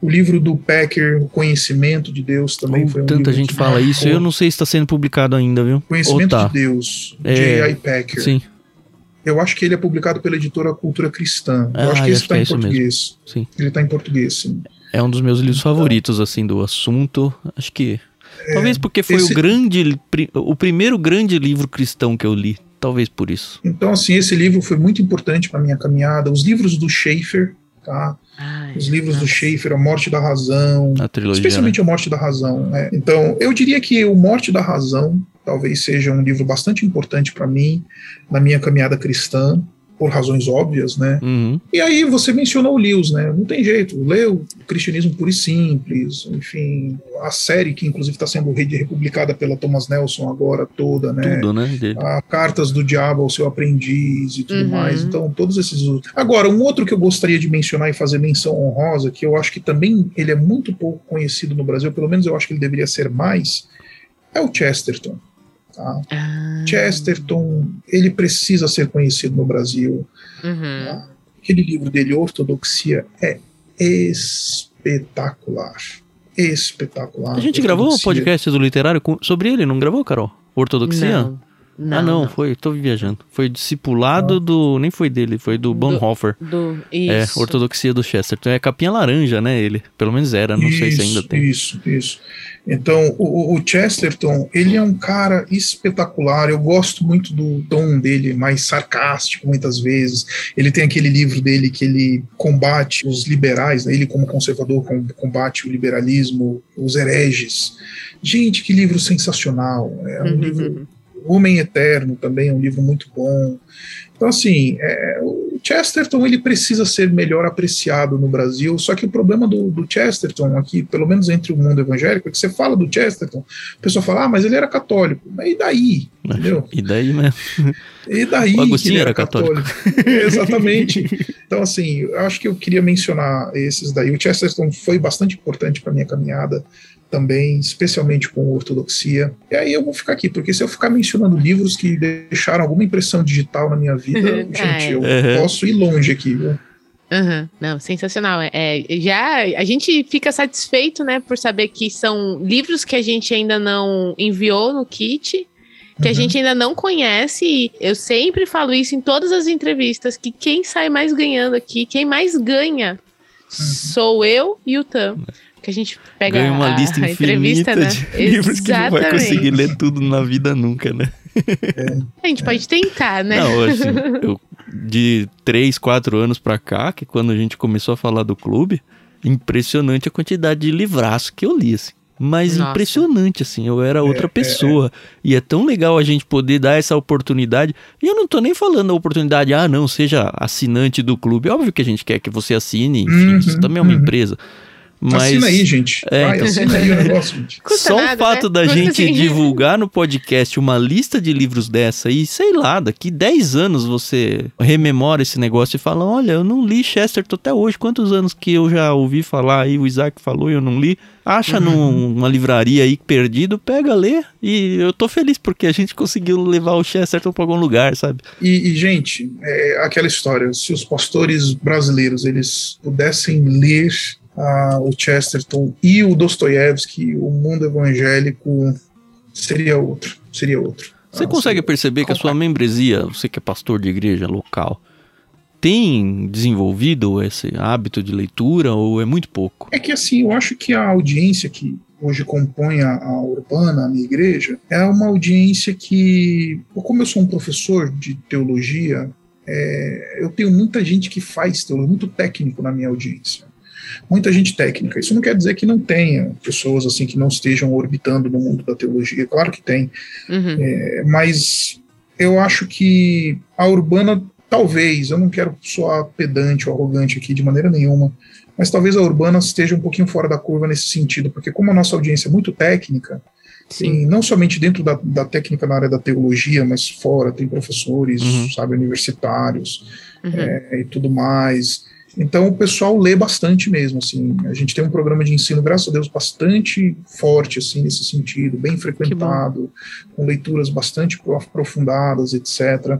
O livro do Packer, O Conhecimento de Deus, também oh, foi um Tanta gente fala marcou. isso, eu não sei se está sendo publicado ainda, viu? Conhecimento tá. de Deus, é... J.I. Packer. Sim. Eu acho que ele é publicado pela editora Cultura Cristã. Eu ah, acho que esse está em é português. Sim. Ele está em português, sim. É um dos meus livros então, favoritos, assim, do assunto. Acho que é, Talvez porque foi esse... o grande, o primeiro grande livro cristão que eu li. Talvez por isso. Então, assim, esse livro foi muito importante para minha caminhada. Os livros do Schaefer, tá? Ai, Os livros nossa. do Schaefer, A Morte da Razão. A trilogia, especialmente né? A Morte da Razão. Né? Então, eu diria que O Morte da Razão talvez seja um livro bastante importante para mim na minha caminhada cristã por razões óbvias, né? Uhum. E aí você mencionou o Lewis, né? Não tem jeito. Leu o Cristianismo Puro e Simples, enfim, a série que inclusive está sendo republicada pela Thomas Nelson agora toda, né? Tudo, né? A Cartas do Diabo ao seu aprendiz e tudo uhum. mais. Então, todos esses Agora, um outro que eu gostaria de mencionar e fazer menção honrosa, que eu acho que também ele é muito pouco conhecido no Brasil, pelo menos eu acho que ele deveria ser mais, é o Chesterton. Tá? Ah. Chesterton, ele precisa ser conhecido no Brasil. Uhum. Tá? Aquele livro dele, Ortodoxia, é espetacular. Espetacular. A gente gravou um podcast do literário sobre ele, não gravou, Carol? Ortodoxia? Não. Não, ah, não, não, foi, tô viajando. Foi discipulado do. Nem foi dele, foi do Bonhoeffer. Do, do, é, Ortodoxia do Chesterton. É capinha laranja, né? Ele. Pelo menos era, não isso, sei se ainda tem. Isso, isso. Então, o, o, Chesterton, ele é um cara espetacular. Eu gosto muito do tom dele, mais sarcástico, muitas vezes. Ele tem aquele livro dele que ele combate os liberais, né? ele, como conservador, combate o liberalismo, os hereges. Gente, que livro sensacional. É um uhum. livro Homem Eterno também é um livro muito bom. Então, assim, é, o Chesterton ele precisa ser melhor apreciado no Brasil, só que o problema do, do, Chesterton aqui, pelo menos entre o mundo evangélico, é que você fala do Chesterton, a pessoa fala, ah, mas ele era católico. Mas e daí? Entendeu? E daí, né? E daí o Agostinho era, era católico. católico. Exatamente. Então, assim, eu acho que eu queria mencionar esses daí. O Chesterton foi bastante importante para minha caminhada também, especialmente com ortodoxia. E aí eu vou ficar aqui, porque se eu ficar mencionando livros que deixaram alguma impressão digital na minha vida, gente, é. eu uhum. posso ir longe aqui, viu? Uhum. Não, sensacional. É, já a gente fica satisfeito, né, por saber que são livros que a gente ainda não enviou no kit, que uhum. a gente ainda não conhece. E eu sempre falo isso em todas as entrevistas que quem sai mais ganhando aqui, quem mais ganha, uhum. sou eu e o Tam que a gente pega Ganha uma lista a, infinita né? de livros que não vai conseguir ler tudo na vida nunca, né? É. A gente pode tentar, né? Não, assim, eu, de três, quatro anos pra cá, que quando a gente começou a falar do clube, impressionante a quantidade de livraços que eu li, assim. Mas Nossa. impressionante, assim, eu era outra é, pessoa. É, é. E é tão legal a gente poder dar essa oportunidade. E eu não tô nem falando a oportunidade, ah, não, seja assinante do clube. Óbvio que a gente quer que você assine, enfim, uhum, isso também é uma uhum. empresa. Mas, assina aí, gente. É, Vai, então... assina aí o negócio, gente. Só nada, o fato né? da Custa gente assim. divulgar no podcast uma lista de livros dessa e, sei lá, daqui 10 anos você rememora esse negócio e fala: Olha, eu não li Chesterton até hoje. Quantos anos que eu já ouvi falar aí, o Isaac falou e eu não li. Acha uhum. numa livraria aí perdido, pega, lê. E eu tô feliz porque a gente conseguiu levar o Chesterton pra algum lugar, sabe? E, e gente, é aquela história: se os pastores brasileiros eles pudessem ler o Chesterton e o Dostoiévski, o mundo evangélico seria outro, seria outro. Você ah, consegue perceber que a sua membresia, você que é pastor de igreja local, tem desenvolvido esse hábito de leitura ou é muito pouco? É que assim, eu acho que a audiência que hoje compõe a, a Urbana, a minha igreja, é uma audiência que, como eu sou um professor de teologia, é, eu tenho muita gente que faz teologia, muito técnico na minha audiência muita gente técnica. Isso não quer dizer que não tenha pessoas assim que não estejam orbitando no mundo da teologia, claro que tem, uhum. é, mas eu acho que a urbana talvez, eu não quero soar pedante ou arrogante aqui de maneira nenhuma, mas talvez a Urbana esteja um pouquinho fora da curva nesse sentido, porque como a nossa audiência é muito técnica, Sim. não somente dentro da, da, técnica na área da teologia, mas fora, tem professores, uhum. sabe, universitários uhum. é, e tudo mais. Então o pessoal lê bastante mesmo, assim. A gente tem um programa de ensino, graças a Deus, bastante forte, assim, nesse sentido, bem frequentado, com leituras bastante aprofundadas, etc.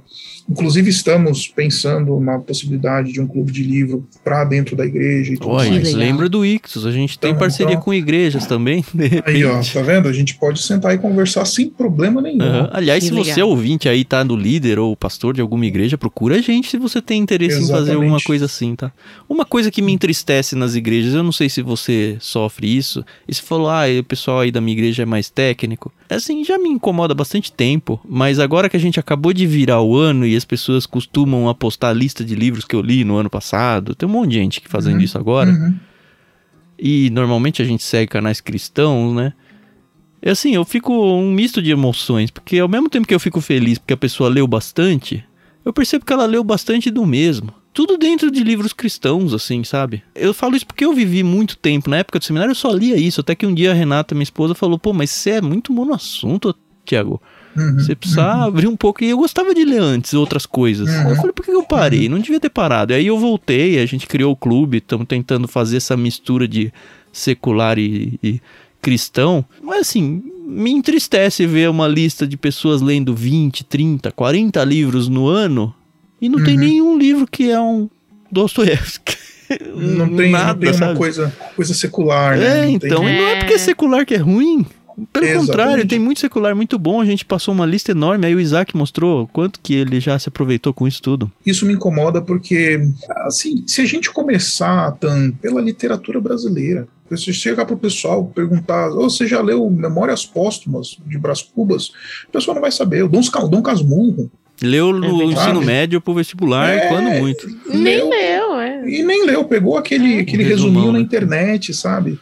Inclusive estamos pensando na possibilidade de um clube de livro para dentro da igreja e tudo Oi, mais. Lembra do Ictus, a gente tem então, parceria então, com igrejas também. Aí, ó, tá vendo? A gente pode sentar e conversar sem problema nenhum. Uhum. Aliás, que se legal. você ouvinte aí tá no líder ou pastor de alguma igreja, procura a gente se você tem interesse Exatamente. em fazer alguma coisa assim, tá? Uma coisa que me entristece nas igrejas, eu não sei se você sofre isso, e se falou, ah, o pessoal aí da minha igreja é mais técnico. É assim, já me incomoda bastante tempo, mas agora que a gente acabou de virar o ano e as pessoas costumam apostar a lista de livros que eu li no ano passado, tem um monte de gente que fazendo uhum. isso agora. Uhum. E normalmente a gente segue canais cristãos, né? É assim, eu fico um misto de emoções, porque ao mesmo tempo que eu fico feliz porque a pessoa leu bastante, eu percebo que ela leu bastante do mesmo tudo dentro de livros cristãos, assim, sabe? Eu falo isso porque eu vivi muito tempo. Na época do seminário eu só lia isso. Até que um dia a Renata, minha esposa, falou: pô, mas você é muito monoassunto, Tiago. Uhum, você precisa uhum. abrir um pouco. E eu gostava de ler antes outras coisas. Uhum. Eu falei, por que eu parei? Não devia ter parado. E aí eu voltei, a gente criou o clube, estamos tentando fazer essa mistura de secular e, e cristão. Mas assim, me entristece ver uma lista de pessoas lendo 20, 30, 40 livros no ano e não uhum. tem nenhum livro que é um Dostoiévski. Não tem, Nada, não tem uma coisa, coisa secular, né? É, não então, tem... não é porque é secular que é ruim. Pelo Exatamente. contrário, tem muito secular muito bom. A gente passou uma lista enorme. Aí o Isaac mostrou quanto que ele já se aproveitou com isso tudo. Isso me incomoda porque, assim, se a gente começar, Tan, pela literatura brasileira, você chegar para o pessoal perguntar, oh, você já leu Memórias Póstumas de Brás Cubas? O pessoal não vai saber. O Dom, Dom Casmurro, Leu no é ensino médio pro vestibular, é, quando muito. Nem leu, é. E nem leu, pegou aquele, é. aquele resuminho na né? internet, sabe?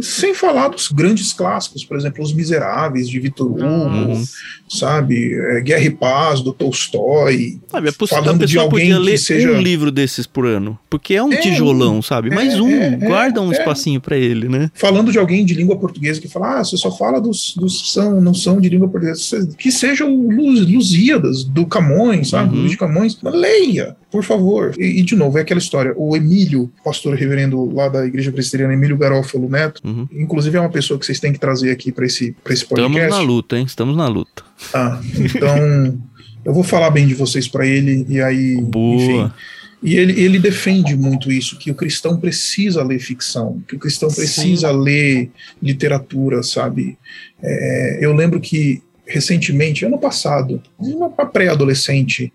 Sem falar dos grandes clássicos, por exemplo, Os Miseráveis, de Vitor Hugo, uhum. sabe? É, Guerra e Paz, do Tolstói. Sabe, a falando de alguém podia ler seja... um livro desses por ano, porque é um é, tijolão, sabe? Mais é, um, é, guarda um é. espacinho para ele, né? Falando de alguém de língua portuguesa que fala, ah, você só fala dos, dos são, não são de língua portuguesa, que sejam Lusíadas, do Camões, sabe? Uhum. Luiz de Camões, leia, por favor. E, e, de novo, é aquela história, o Emílio, pastor reverendo lá da Igreja Presbiteriana, Emílio Garófalo Neto, Uhum. Inclusive é uma pessoa que vocês têm que trazer aqui para esse, esse podcast. Estamos na luta, hein? Estamos na luta. Ah, então eu vou falar bem de vocês para ele e aí, Boa. enfim. E ele, ele defende muito isso, que o cristão precisa ler ficção, que o cristão precisa Sim. ler literatura, sabe? É, eu lembro que recentemente, ano passado, uma pré-adolescente,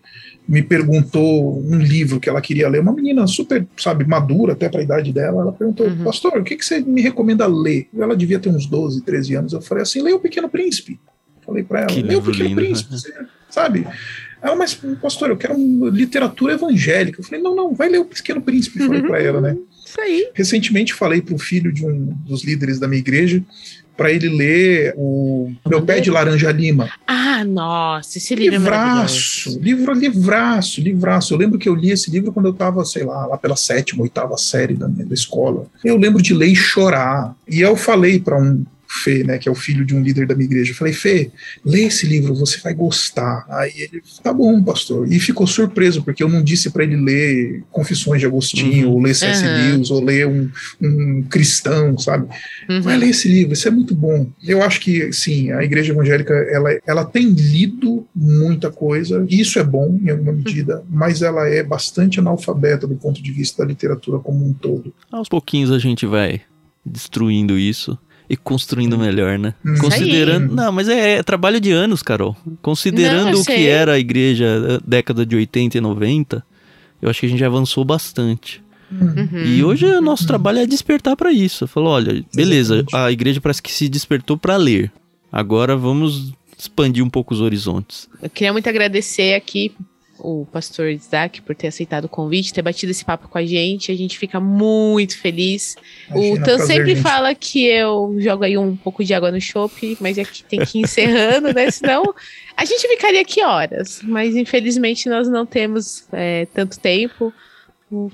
me perguntou um livro que ela queria ler, uma menina super, sabe, madura até para a idade dela, ela perguntou, uhum. pastor, o que, que você me recomenda ler? Ela devia ter uns 12, 13 anos, eu falei assim, leia O Pequeno Príncipe. Falei para ela, leia O Pequeno lindo, Príncipe, né? sabe? Ela, mas pastor, eu quero literatura evangélica. Eu falei, não, não, vai ler O Pequeno Príncipe, falei para ela, né? Isso aí. Recentemente falei para o filho de um dos líderes da minha igreja, para ele ler o Meu Pé de Laranja Lima. Ah, nossa, esse livro é livraço, é livro, livraço, livraço. Eu lembro que eu li esse livro quando eu estava, sei lá, lá pela sétima, oitava série da, da escola. Eu lembro de ler e chorar. E eu falei para um Fê, né, que é o filho de um líder da minha igreja. Eu falei, Fê, lê esse livro, você vai gostar. Aí ele, tá bom, pastor. E ficou surpreso, porque eu não disse para ele ler Confissões de Agostinho, uhum. ou ler C.S. Uhum. Lewis, ou ler um, um cristão, sabe? Uhum. Vai ler esse livro, isso é muito bom. Eu acho que, sim, a igreja evangélica, ela, ela tem lido muita coisa, e isso é bom, em alguma medida, uhum. mas ela é bastante analfabeta do ponto de vista da literatura como um todo. Aos pouquinhos a gente vai destruindo isso e construindo melhor, né? Hum. Considerando. Não, mas é, é, trabalho de anos, Carol. Considerando não, o que era a igreja eh, década de 80 e 90, eu acho que a gente avançou bastante. Uhum. E hoje o nosso trabalho é despertar para isso. Falou, olha, beleza, a igreja parece que se despertou para ler. Agora vamos expandir um pouco os horizontes. Eu queria muito agradecer aqui o pastor Isaac por ter aceitado o convite, ter batido esse papo com a gente. A gente fica muito feliz. Imagina, o Tan prazer, sempre gente. fala que eu jogo aí um pouco de água no chopp, mas é que tem que ir encerrando, né? Senão a gente ficaria aqui horas. Mas infelizmente nós não temos é, tanto tempo.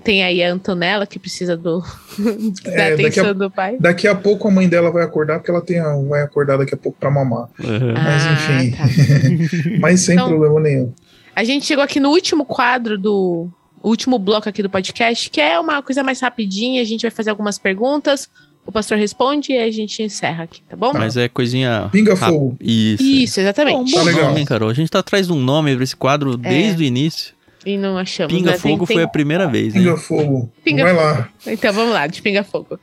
Tem aí a Antonella que precisa do, da É, daqui atenção a- do pai. Daqui a pouco a mãe dela vai acordar, porque ela tem a- vai acordar daqui a pouco pra mamar. Uhum. Mas, enfim. tá. Mas sem Então- problema nenhum. A gente chegou aqui no último quadro do último bloco aqui do podcast, que é uma coisa mais rapidinha. A gente vai fazer algumas perguntas, o pastor responde e a gente encerra aqui, tá bom? Mas é coisinha. Pinga fogo. Isso. Isso, exatamente. Bom Tá legal. nome, Carol? A gente tá atrás de um nome pra esse quadro desde o início. E não achamos. Pinga né? Tem- Fogo tem- foi a primeira vez? Pinga fogo. Pinga vai lá. Então vamos lá, de Pinga Fogo.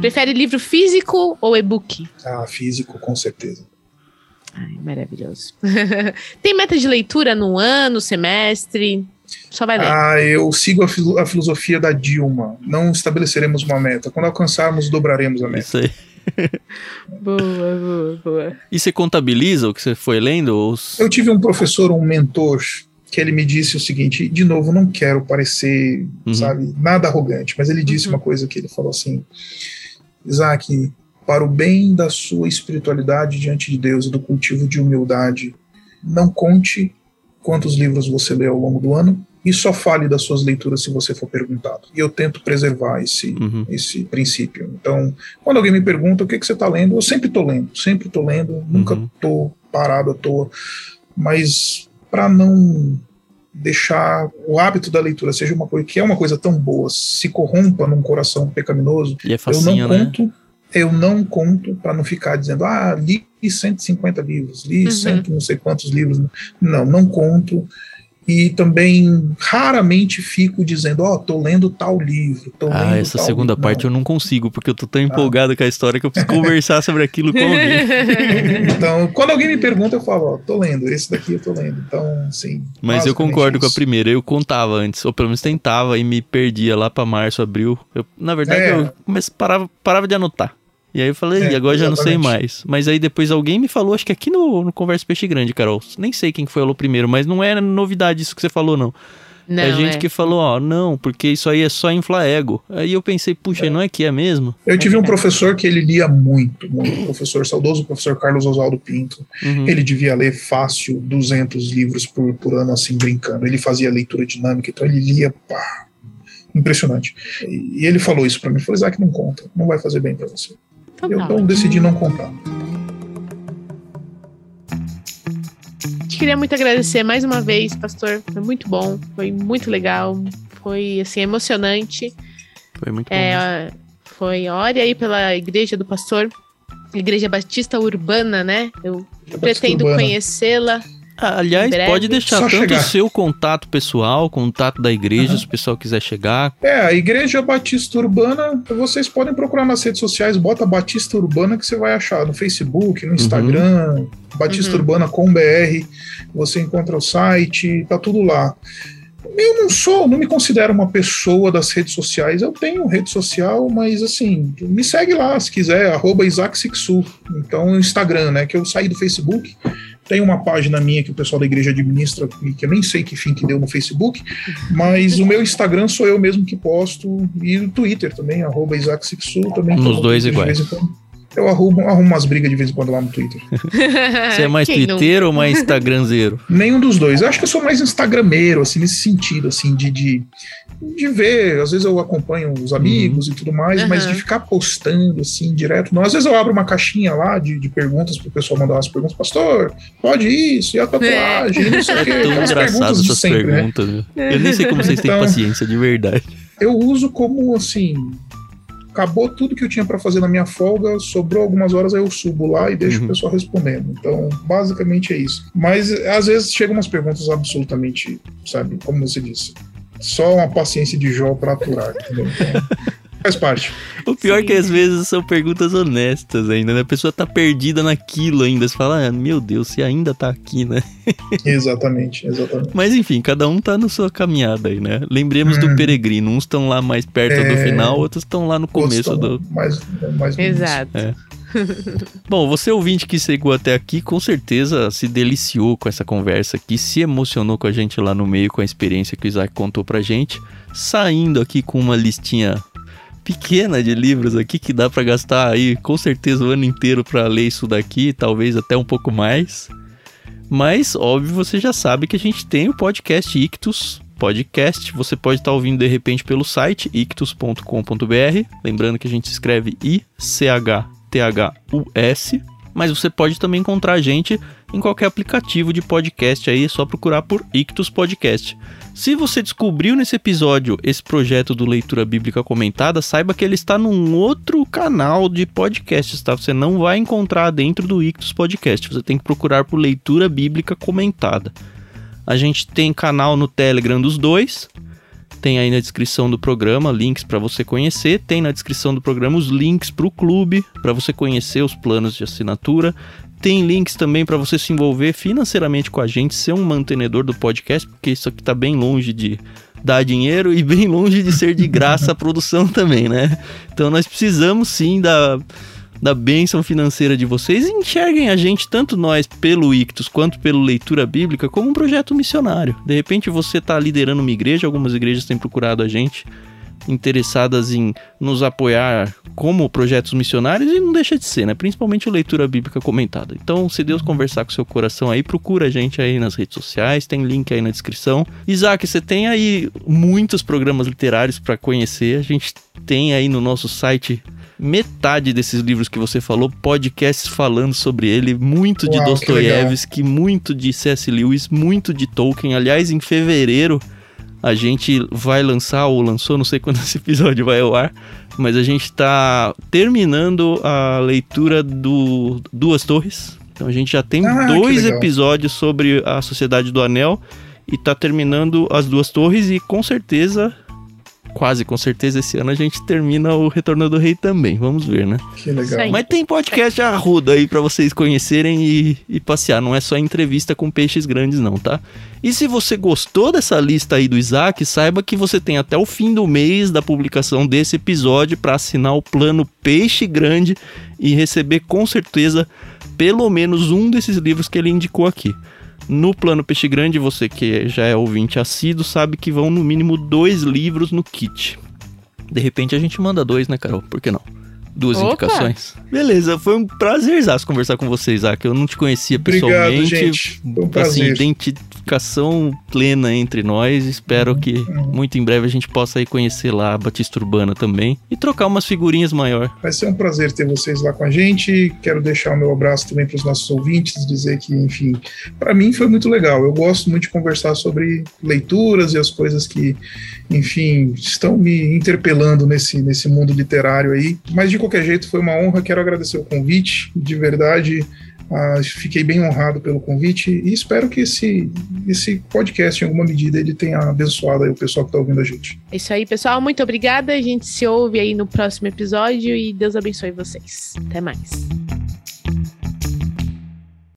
Prefere livro físico ou e-book? Ah, físico, com certeza. Ai, maravilhoso. Tem meta de leitura no ano, semestre? Só vai ler. Ah, eu sigo a, filo- a filosofia da Dilma. Não estabeleceremos uma meta. Quando alcançarmos, dobraremos a meta. Isso aí. Boa, boa, boa. E você contabiliza o que você foi lendo? Ou... Eu tive um professor, um mentor, que ele me disse o seguinte, de novo, não quero parecer, Uhum. sabe, nada arrogante, mas ele disse Uhum. uma coisa que ele falou assim, Isaac, para o bem da sua espiritualidade diante de Deus e do cultivo de humildade, não conte quantos livros você lê ao longo do ano e só fale das suas leituras se você for perguntado. E eu tento preservar esse, Uhum. esse princípio. Então, quando alguém me pergunta o que, que você está lendo, eu sempre estou lendo, sempre estou lendo, nunca Uhum. estou parado à toa. Mas para não deixar o hábito da leitura seja uma coisa que é uma coisa tão boa, se corrompa num coração pecaminoso, E é eu facinho, não né? Eu não conto para não ficar dizendo, ah, li 150 livros, li Uhum. cento não sei quantos livros. Não, não conto. E também raramente fico dizendo, ó, tô lendo tal livro. Tô Ah, essa segunda livro. parte Não. eu não consigo, porque eu tô tão empolgado com a história que eu preciso conversar sobre aquilo com alguém. Então, quando alguém me pergunta, eu falo, ó, tô lendo, esse daqui eu tô lendo. Então, sim. Mas eu concordo com a isso. primeira. Eu contava antes, ou pelo menos tentava e me perdia lá pra março, abril. Eu, na verdade, É. eu comece, parava, parava de anotar. E aí eu falei, É, "Ih, agora já não sei exatamente. mais. Mas aí depois alguém me falou, acho que aqui no, no Conversa Peixe Grande, Carol. Nem sei quem que falou primeiro, mas não é novidade isso que você falou, não. Não, é gente é. que falou, ó, não, porque isso aí é só inflar ego. Aí eu pensei, puxa, não é que é mesmo? Eu tive um É. professor que ele lia muito, muito. Professor saudoso, professor Carlos Oswaldo Pinto. Uhum. Ele devia ler fácil 200 livros por, por ano, assim, brincando. Ele fazia leitura dinâmica, então ele lia, pá, impressionante. E, e ele falou isso pra mim, falou, Isaac, não conta, não vai fazer bem pra você. Então Eu tá então decidi não contar. Te queria muito agradecer mais uma vez, pastor. Foi muito bom, foi muito legal, foi assim emocionante. Foi muito bom. É, foi ore aí pela igreja do pastor, Igreja Batista Urbana, né? Eu pretendo Urbana. conhecê-la. Ah, aliás, pode deixar Só tanto chegar. o seu contato pessoal, contato da igreja, Uhum. se o pessoal quiser chegar. É, a Igreja Batista Urbana, vocês podem procurar nas redes sociais, bota Batista Urbana que você vai achar no Facebook, no Instagram, Batista Uhum. Urbana com BR, você encontra o site, tá tudo lá. Eu não sou, não me considero uma pessoa das redes sociais. Eu tenho rede social, mas assim, me segue lá se quiser, arroba Isaac Sixu. Então, o Instagram, né? Que eu saí do Facebook. Tem uma página minha que o pessoal da igreja administra, que eu nem sei que fim que deu no Facebook, mas o meu Instagram sou eu mesmo que posto, e o Twitter também, arroba Isaac Sixu, também. Nos dois iguais. Eu arrumo, arrumo umas brigas de vez em quando lá no Twitter. Você é mais twitteiro ou mais instagramzeiro? Nenhum dos dois. Eu acho que eu sou mais instagrameiro, assim, nesse sentido, assim, de, de, de ver. Às vezes eu acompanho os amigos e tudo mais, mas Aham. de ficar postando, assim, direto. Não, às vezes eu abro uma caixinha lá de, de perguntas pro pessoal mandar umas perguntas. Pastor, pode isso? E a tatuagem? Não sei o É quê. tão Aquelas engraçado essas sempre, né? perguntas. viu? Eu nem sei como vocês têm Então- paciência, de verdade. Eu uso como, assim... Acabou tudo que eu tinha para fazer na minha folga, sobrou algumas horas, aí eu subo lá e deixo Uhum. o pessoal respondendo. Então, basicamente é isso. Mas às vezes chegam umas perguntas absolutamente, sabe, como você disse, só uma paciência de Jó para aturar, entendeu? Então, faz parte. O pior é Sim. que às vezes são perguntas honestas ainda, né? A pessoa tá perdida naquilo ainda. Você fala, ah, meu Deus, você ainda tá aqui, né? Exatamente, exatamente. Mas enfim, cada um tá na sua caminhada aí, né? Lembremos do Hum. peregrino. Uns estão lá mais perto do É. final, outros estão lá no começo do. Mais, mais. Exato. É. Bom, você ouvinte que chegou até aqui, com certeza se deliciou com essa conversa aqui, se emocionou com a gente lá no meio com a experiência que o Isaac contou pra gente, saindo aqui com uma listinha pequena de livros aqui que dá para gastar aí com certeza o ano inteiro para ler isso daqui, talvez até um pouco mais. Mas, óbvio, você já sabe que a gente tem o podcast Ictus Podcast. Você pode estar ouvindo de repente pelo site ictus.com.br. Lembrando que a gente escreve I-C-H-T-H-U-S. Mas você pode também encontrar a gente em qualquer aplicativo de podcast aí, é só procurar por Ictus Podcast. Se você descobriu nesse episódio esse projeto do Leitura Bíblica Comentada, saiba que ele está num outro canal de podcasts, tá? Você não vai encontrar dentro do Ictus Podcast. Você tem que procurar por Leitura Bíblica Comentada. A gente tem canal no Telegram dos dois. Tem aí na descrição do programa links para você conhecer. Tem na descrição do programa os links para o clube, para você conhecer os planos de assinatura. Tem links também para você se envolver financeiramente com a gente, ser um mantenedor do podcast, porque isso aqui está bem longe de dar dinheiro e bem longe de ser de graça a produção também, né? Então nós precisamos sim da, da bênção financeira de vocês enxerguem a gente, tanto nós pelo Ictus quanto pelo Leitura Bíblica, como um projeto missionário. De repente você está liderando uma igreja, algumas igrejas têm procurado a gente interessadas em nos apoiar como projetos missionários e não deixa de ser, né? Principalmente a leitura bíblica comentada. Então, se Deus conversar com seu coração aí, procura a gente aí nas redes sociais, tem link aí na descrição. Isaac, você tem aí muitos programas literários para conhecer. A gente tem aí no nosso site metade desses livros que você falou, podcasts falando sobre ele, muito de Dostoiévski, muito de C.S. Lewis, muito de Tolkien. Aliás, em fevereiro a gente vai lançar, ou lançou, não sei quando esse episódio vai ao ar, mas a gente está terminando a leitura do Duas Torres. Então a gente já tem ah, dois episódios sobre a Sociedade do Anel e está terminando as Duas Torres e com certeza quase com certeza esse ano a gente termina o Retorno do Rei também. Vamos ver, né? Que legal. Mas tem podcast arruda aí para vocês conhecerem e, e, passear. Não é só entrevista com peixes grandes, não, tá? E se você gostou dessa lista aí do Isaac, saiba que você tem até o fim do mês da publicação desse episódio para assinar o plano Peixe Grande e receber com certeza pelo menos um desses livros que ele indicou aqui. No plano Peixe Grande, você que já é ouvinte assíduo, sabe que vão no mínimo dois livros no kit. De repente a gente manda dois, né, Carol? Por que não? Duas Opa. indicações. Beleza, foi um prazerzaço conversar com vocês, Isaac. Eu não te conhecia pessoalmente. Obrigado, gente. Foi um prazer. Assim, comunicação plena entre nós. Espero que muito em breve a gente possa aí conhecer lá a Batista Urbana também e trocar umas figurinhas maior. Vai ser um prazer ter vocês lá com a gente. Quero deixar o meu abraço também para os nossos ouvintes, dizer que, enfim, para mim foi muito legal. Eu gosto muito de conversar sobre leituras e as coisas que, enfim, estão me interpelando nesse, nesse mundo literário aí. Mas de qualquer jeito, foi uma honra. Quero agradecer o convite, de verdade. Ah, fiquei bem honrado pelo convite e espero que esse, esse podcast, em alguma medida, ele tenha abençoado o pessoal que está ouvindo a gente. É isso aí, pessoal. Muito obrigada. A gente se ouve aí no próximo episódio e Deus abençoe vocês. Até mais.